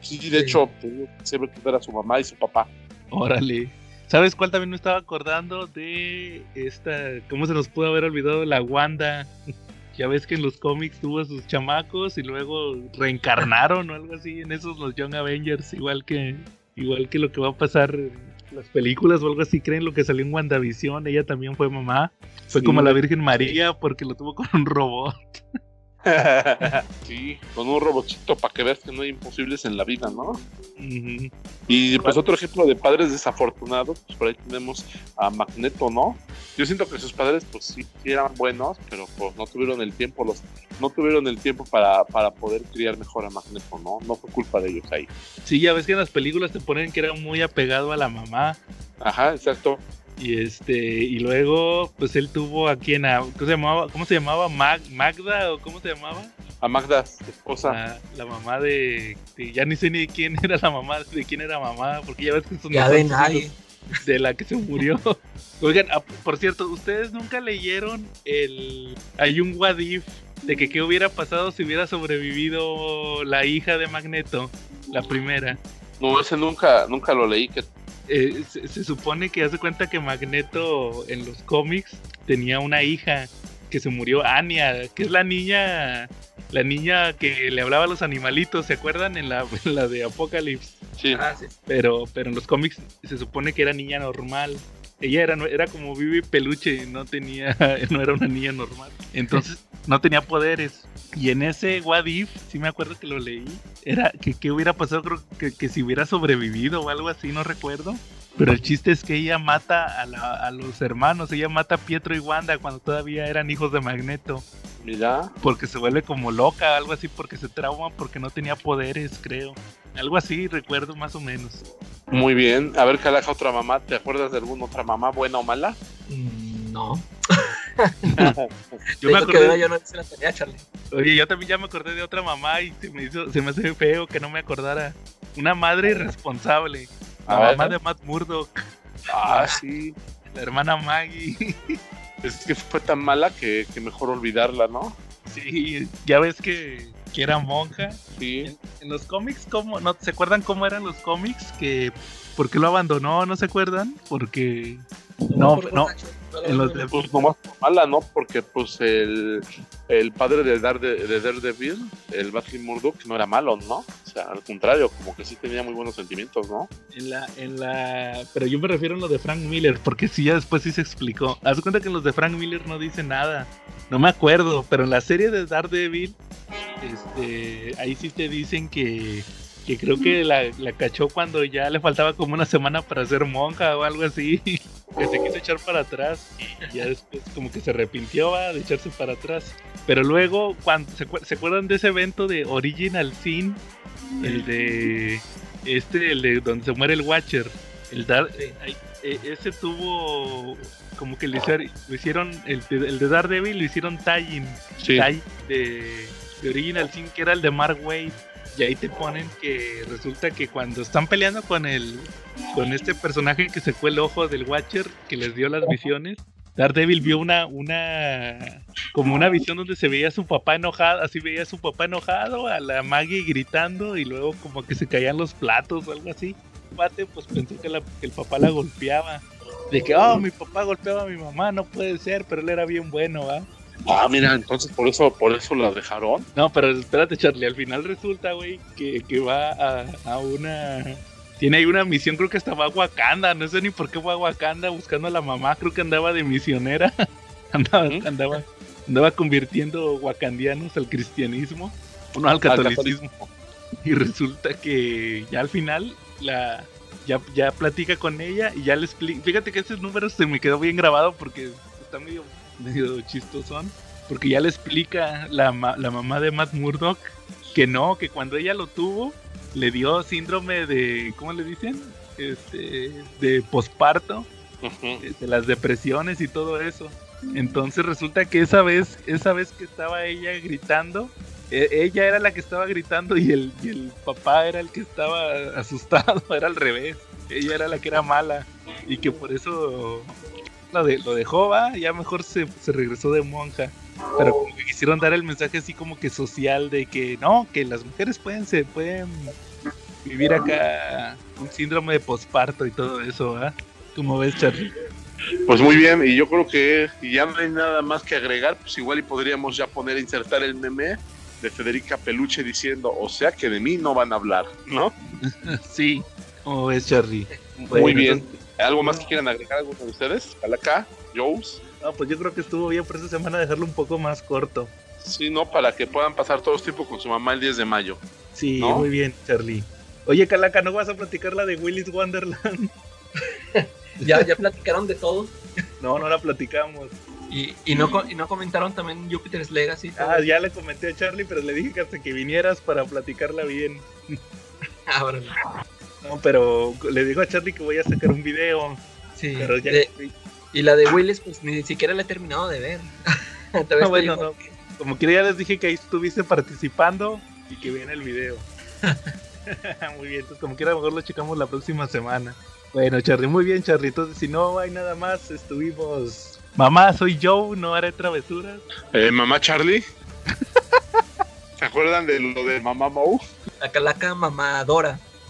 [SPEAKER 3] Sí, de hecho, Sabertooth era su mamá y su papá.
[SPEAKER 2] Órale. ¿Sabes cuál también me estaba acordando de esta, cómo se nos pudo haber olvidado la Wanda? ya ves que en los cómics tuvo a sus chamacos y luego reencarnaron o algo así en esos los Young Avengers, igual que igual que lo que va a pasar las películas o algo así creen lo que salió en WandaVision, ella también fue mamá. Fue como la Virgen María porque lo tuvo con un robot.
[SPEAKER 3] Sí, con un robotito para que veas que no hay imposibles en la vida, ¿no? Y pues otro ejemplo de padres desafortunados, pues por ahí tenemos a Magneto, ¿no? Yo siento que sus padres pues sí, eran buenos, pero pues no tuvieron el tiempo, los, no tuvieron el tiempo para, para poder criar mejor a Magneto, ¿no? No fue culpa de ellos ahí.
[SPEAKER 2] Sí, ya ves que en las películas te ponen que era muy apegado a la mamá.
[SPEAKER 3] Ajá, exacto.
[SPEAKER 2] Y este, y luego, pues él tuvo a quien, a, ¿cómo se llamaba? ¿Cómo se llamaba? ¿Magda o cómo se llamaba?
[SPEAKER 3] A Magda, esposa.
[SPEAKER 2] La, mamá de, ya ni sé ni de quién era la mamá, de quién era mamá, porque ya ves que son
[SPEAKER 6] ya de nadie.
[SPEAKER 2] De la que se murió. Oigan, ah, por cierto, ¿ustedes nunca leyeron el. Hay un Wadif de que qué hubiera pasado si hubiera sobrevivido la hija de Magneto, la primera?
[SPEAKER 3] No, ese nunca, nunca lo leí. Que
[SPEAKER 2] eh, se, supone que hace cuenta que Magneto en los cómics tenía una hija que se murió, Anya, que es la niña la niña que le hablaba a los animalitos, ¿se acuerdan? En la, en la de Apocalypse.
[SPEAKER 3] Sí.
[SPEAKER 6] Ah, sí.
[SPEAKER 2] Pero, pero en los cómics se supone que era niña normal. Ella era, era como Vivi Peluche, no tenía, no era una niña normal. Entonces no tenía poderes. Y en ese What If, sí me acuerdo que lo leí, era que, que hubiera pasado, creo que, que si hubiera sobrevivido o algo así, no recuerdo. Pero el chiste es que ella mata a, la- a los hermanos, ella mata a Pietro y Wanda cuando todavía eran hijos de Magneto,
[SPEAKER 3] Mira.
[SPEAKER 2] porque se vuelve como loca, algo así, porque se trauma, porque no tenía poderes, creo. Algo así, recuerdo más o menos.
[SPEAKER 3] Muy bien. A ver, Calaca, otra mamá. ¿Te acuerdas de alguna otra mamá, buena o mala?
[SPEAKER 6] Mm, no.
[SPEAKER 2] Yo me
[SPEAKER 6] que
[SPEAKER 2] acordé,
[SPEAKER 6] yo no se la tenía, Charlie.
[SPEAKER 2] oye, yo también ya me acordé de otra mamá y se me hizo, se me hace feo que no me acordara. Una madre irresponsable. La
[SPEAKER 3] A ver.
[SPEAKER 2] mamá de Matt Murdock,
[SPEAKER 3] Ah, sí.
[SPEAKER 2] la hermana Maggie.
[SPEAKER 3] Es que fue tan mala que, que mejor olvidarla, ¿no?
[SPEAKER 2] Sí, ya ves que, que era monja.
[SPEAKER 3] Sí.
[SPEAKER 2] En, en los cómics, ¿cómo? ¿No se acuerdan cómo eran los cómics? Que ¿Por qué lo abandonó? ¿No se acuerdan? Porque No,
[SPEAKER 6] por
[SPEAKER 2] no,
[SPEAKER 6] borracho,
[SPEAKER 2] en los de-
[SPEAKER 3] Pues nomás por mala, ¿no? Porque pues el, el padre de, Darede- de Daredevil, el Batley Murdoch, no era malo, ¿no? O sea, al contrario, como que sí tenía muy buenos sentimientos, ¿no?
[SPEAKER 2] En la, en la. Pero yo me refiero a lo de Frank Miller, porque sí, ya después sí se explicó. Haz de cuenta que en los de Frank Miller no dice nada. No me acuerdo, pero en la serie de Daredevil, este, ahí sí te dicen que, que creo que la, la cachó cuando ya le faltaba como una semana para ser monja o algo así. Que se quiso echar para atrás y ya después como que se arrepintió ¿va? de echarse para atrás. Pero luego, cuando ¿se, ¿se acuerdan de ese evento de Original Sin? El de este, el de donde se muere el Watcher. El Dar,
[SPEAKER 6] Sí.
[SPEAKER 2] ay, eh, ese tuvo como que le hicieron, lo hicieron el, de- el de Daredevil lo hicieron tie-in,
[SPEAKER 3] Sí.
[SPEAKER 2] de, de Original Sin que era el de Mark Wade. Y ahí te ponen que resulta que cuando están peleando con el con este personaje que se el ojo del Watcher que les dio las visiones, Daredevil vio una una como una visión donde se veía a su papá enojado, así veía a su papá enojado, a la Maggie gritando y luego como que se caían los platos o algo así. El pues pensó que, que el papá la golpeaba. De que, oh, mi papá golpeaba a mi mamá, no puede ser, pero él era bien bueno, ¿va?
[SPEAKER 3] Ah, mira, entonces por eso, por eso la dejaron.
[SPEAKER 2] No, pero espérate, Charlie, al final resulta, güey, que, que va a, a una... Tiene ahí una misión, creo que hasta va a Wakanda, no sé ni por qué va a Wakanda buscando a la mamá, creo que andaba de misionera, andaba,
[SPEAKER 3] ¿Mm?
[SPEAKER 2] andaba, andaba convirtiendo wakandianos al cristianismo, no al catolicismo. Y resulta que ya al final la ya, ya platica con ella y ya le explica. Fíjate que ese número se me quedó bien grabado porque está medio, medio chistosón. Porque ya le explica la, ma- la mamá de Matt Murdock que no, que cuando ella lo tuvo, le dio síndrome de, ¿cómo le dicen? Este, de posparto, de las depresiones y todo eso. Entonces resulta que esa vez, esa vez que estaba ella gritando, e- ella era la que estaba gritando y el, y el papá era el que estaba asustado, era al revés. Ella era la que era mala y que por eso lo, de, lo dejó, va, ya mejor se, se regresó de monja. Pero como que quisieron dar el mensaje así como que social de que no, que las mujeres pueden se pueden vivir acá un síndrome de posparto y todo eso, ¿ah? ¿Cómo ves, Charlie?
[SPEAKER 3] Pues muy bien, y yo creo que ya no hay nada más que agregar, pues igual y podríamos ya poner, insertar el meme de Federica Peluche diciendo, o sea que de mí no van a hablar, ¿no?
[SPEAKER 2] Sí, ¿cómo ves, Charlie?
[SPEAKER 3] muy bien.
[SPEAKER 2] entonces-
[SPEAKER 3] ¿Algo más que quieran agregar alguno de ustedes? Calaca, Joes.
[SPEAKER 2] No, pues yo creo que estuvo bien por esta semana dejarlo un poco más corto.
[SPEAKER 3] Sí, ¿no? Para que puedan pasar todo el tiempo con su mamá el 10 de mayo.
[SPEAKER 2] Sí,
[SPEAKER 3] ¿No?
[SPEAKER 2] muy bien, Charlie. Oye, Calaca, ¿no vas a platicar la de Willis Wonderland?
[SPEAKER 6] Ya, ya platicaron de todo.
[SPEAKER 2] No, no la platicamos.
[SPEAKER 6] Y, y, no, y no comentaron también Jupiter's Legacy.
[SPEAKER 2] Ah, ya le comenté a Charlie, pero le dije que hasta que vinieras para platicarla bien.
[SPEAKER 6] Ah, órale.
[SPEAKER 2] No, pero le digo a Charlie que voy a sacar un video.
[SPEAKER 6] Sí.
[SPEAKER 2] Pero ya.
[SPEAKER 6] de- y la de Willis, pues ni siquiera la he terminado de ver.
[SPEAKER 2] Ah, bueno,
[SPEAKER 6] estoy
[SPEAKER 2] no. Como quiera ya les dije que ahí estuviste participando y que vean el video. muy bien, entonces como quiera mejor lo checamos la próxima semana. Bueno, Charlie, muy bien, Charlie. Entonces, si no hay nada más, estuvimos. Mamá, soy Joe, no haré travesuras.
[SPEAKER 3] Eh, mamá Charlie. ¿Se acuerdan de lo de mamá Moe?
[SPEAKER 6] La calaca mamadora.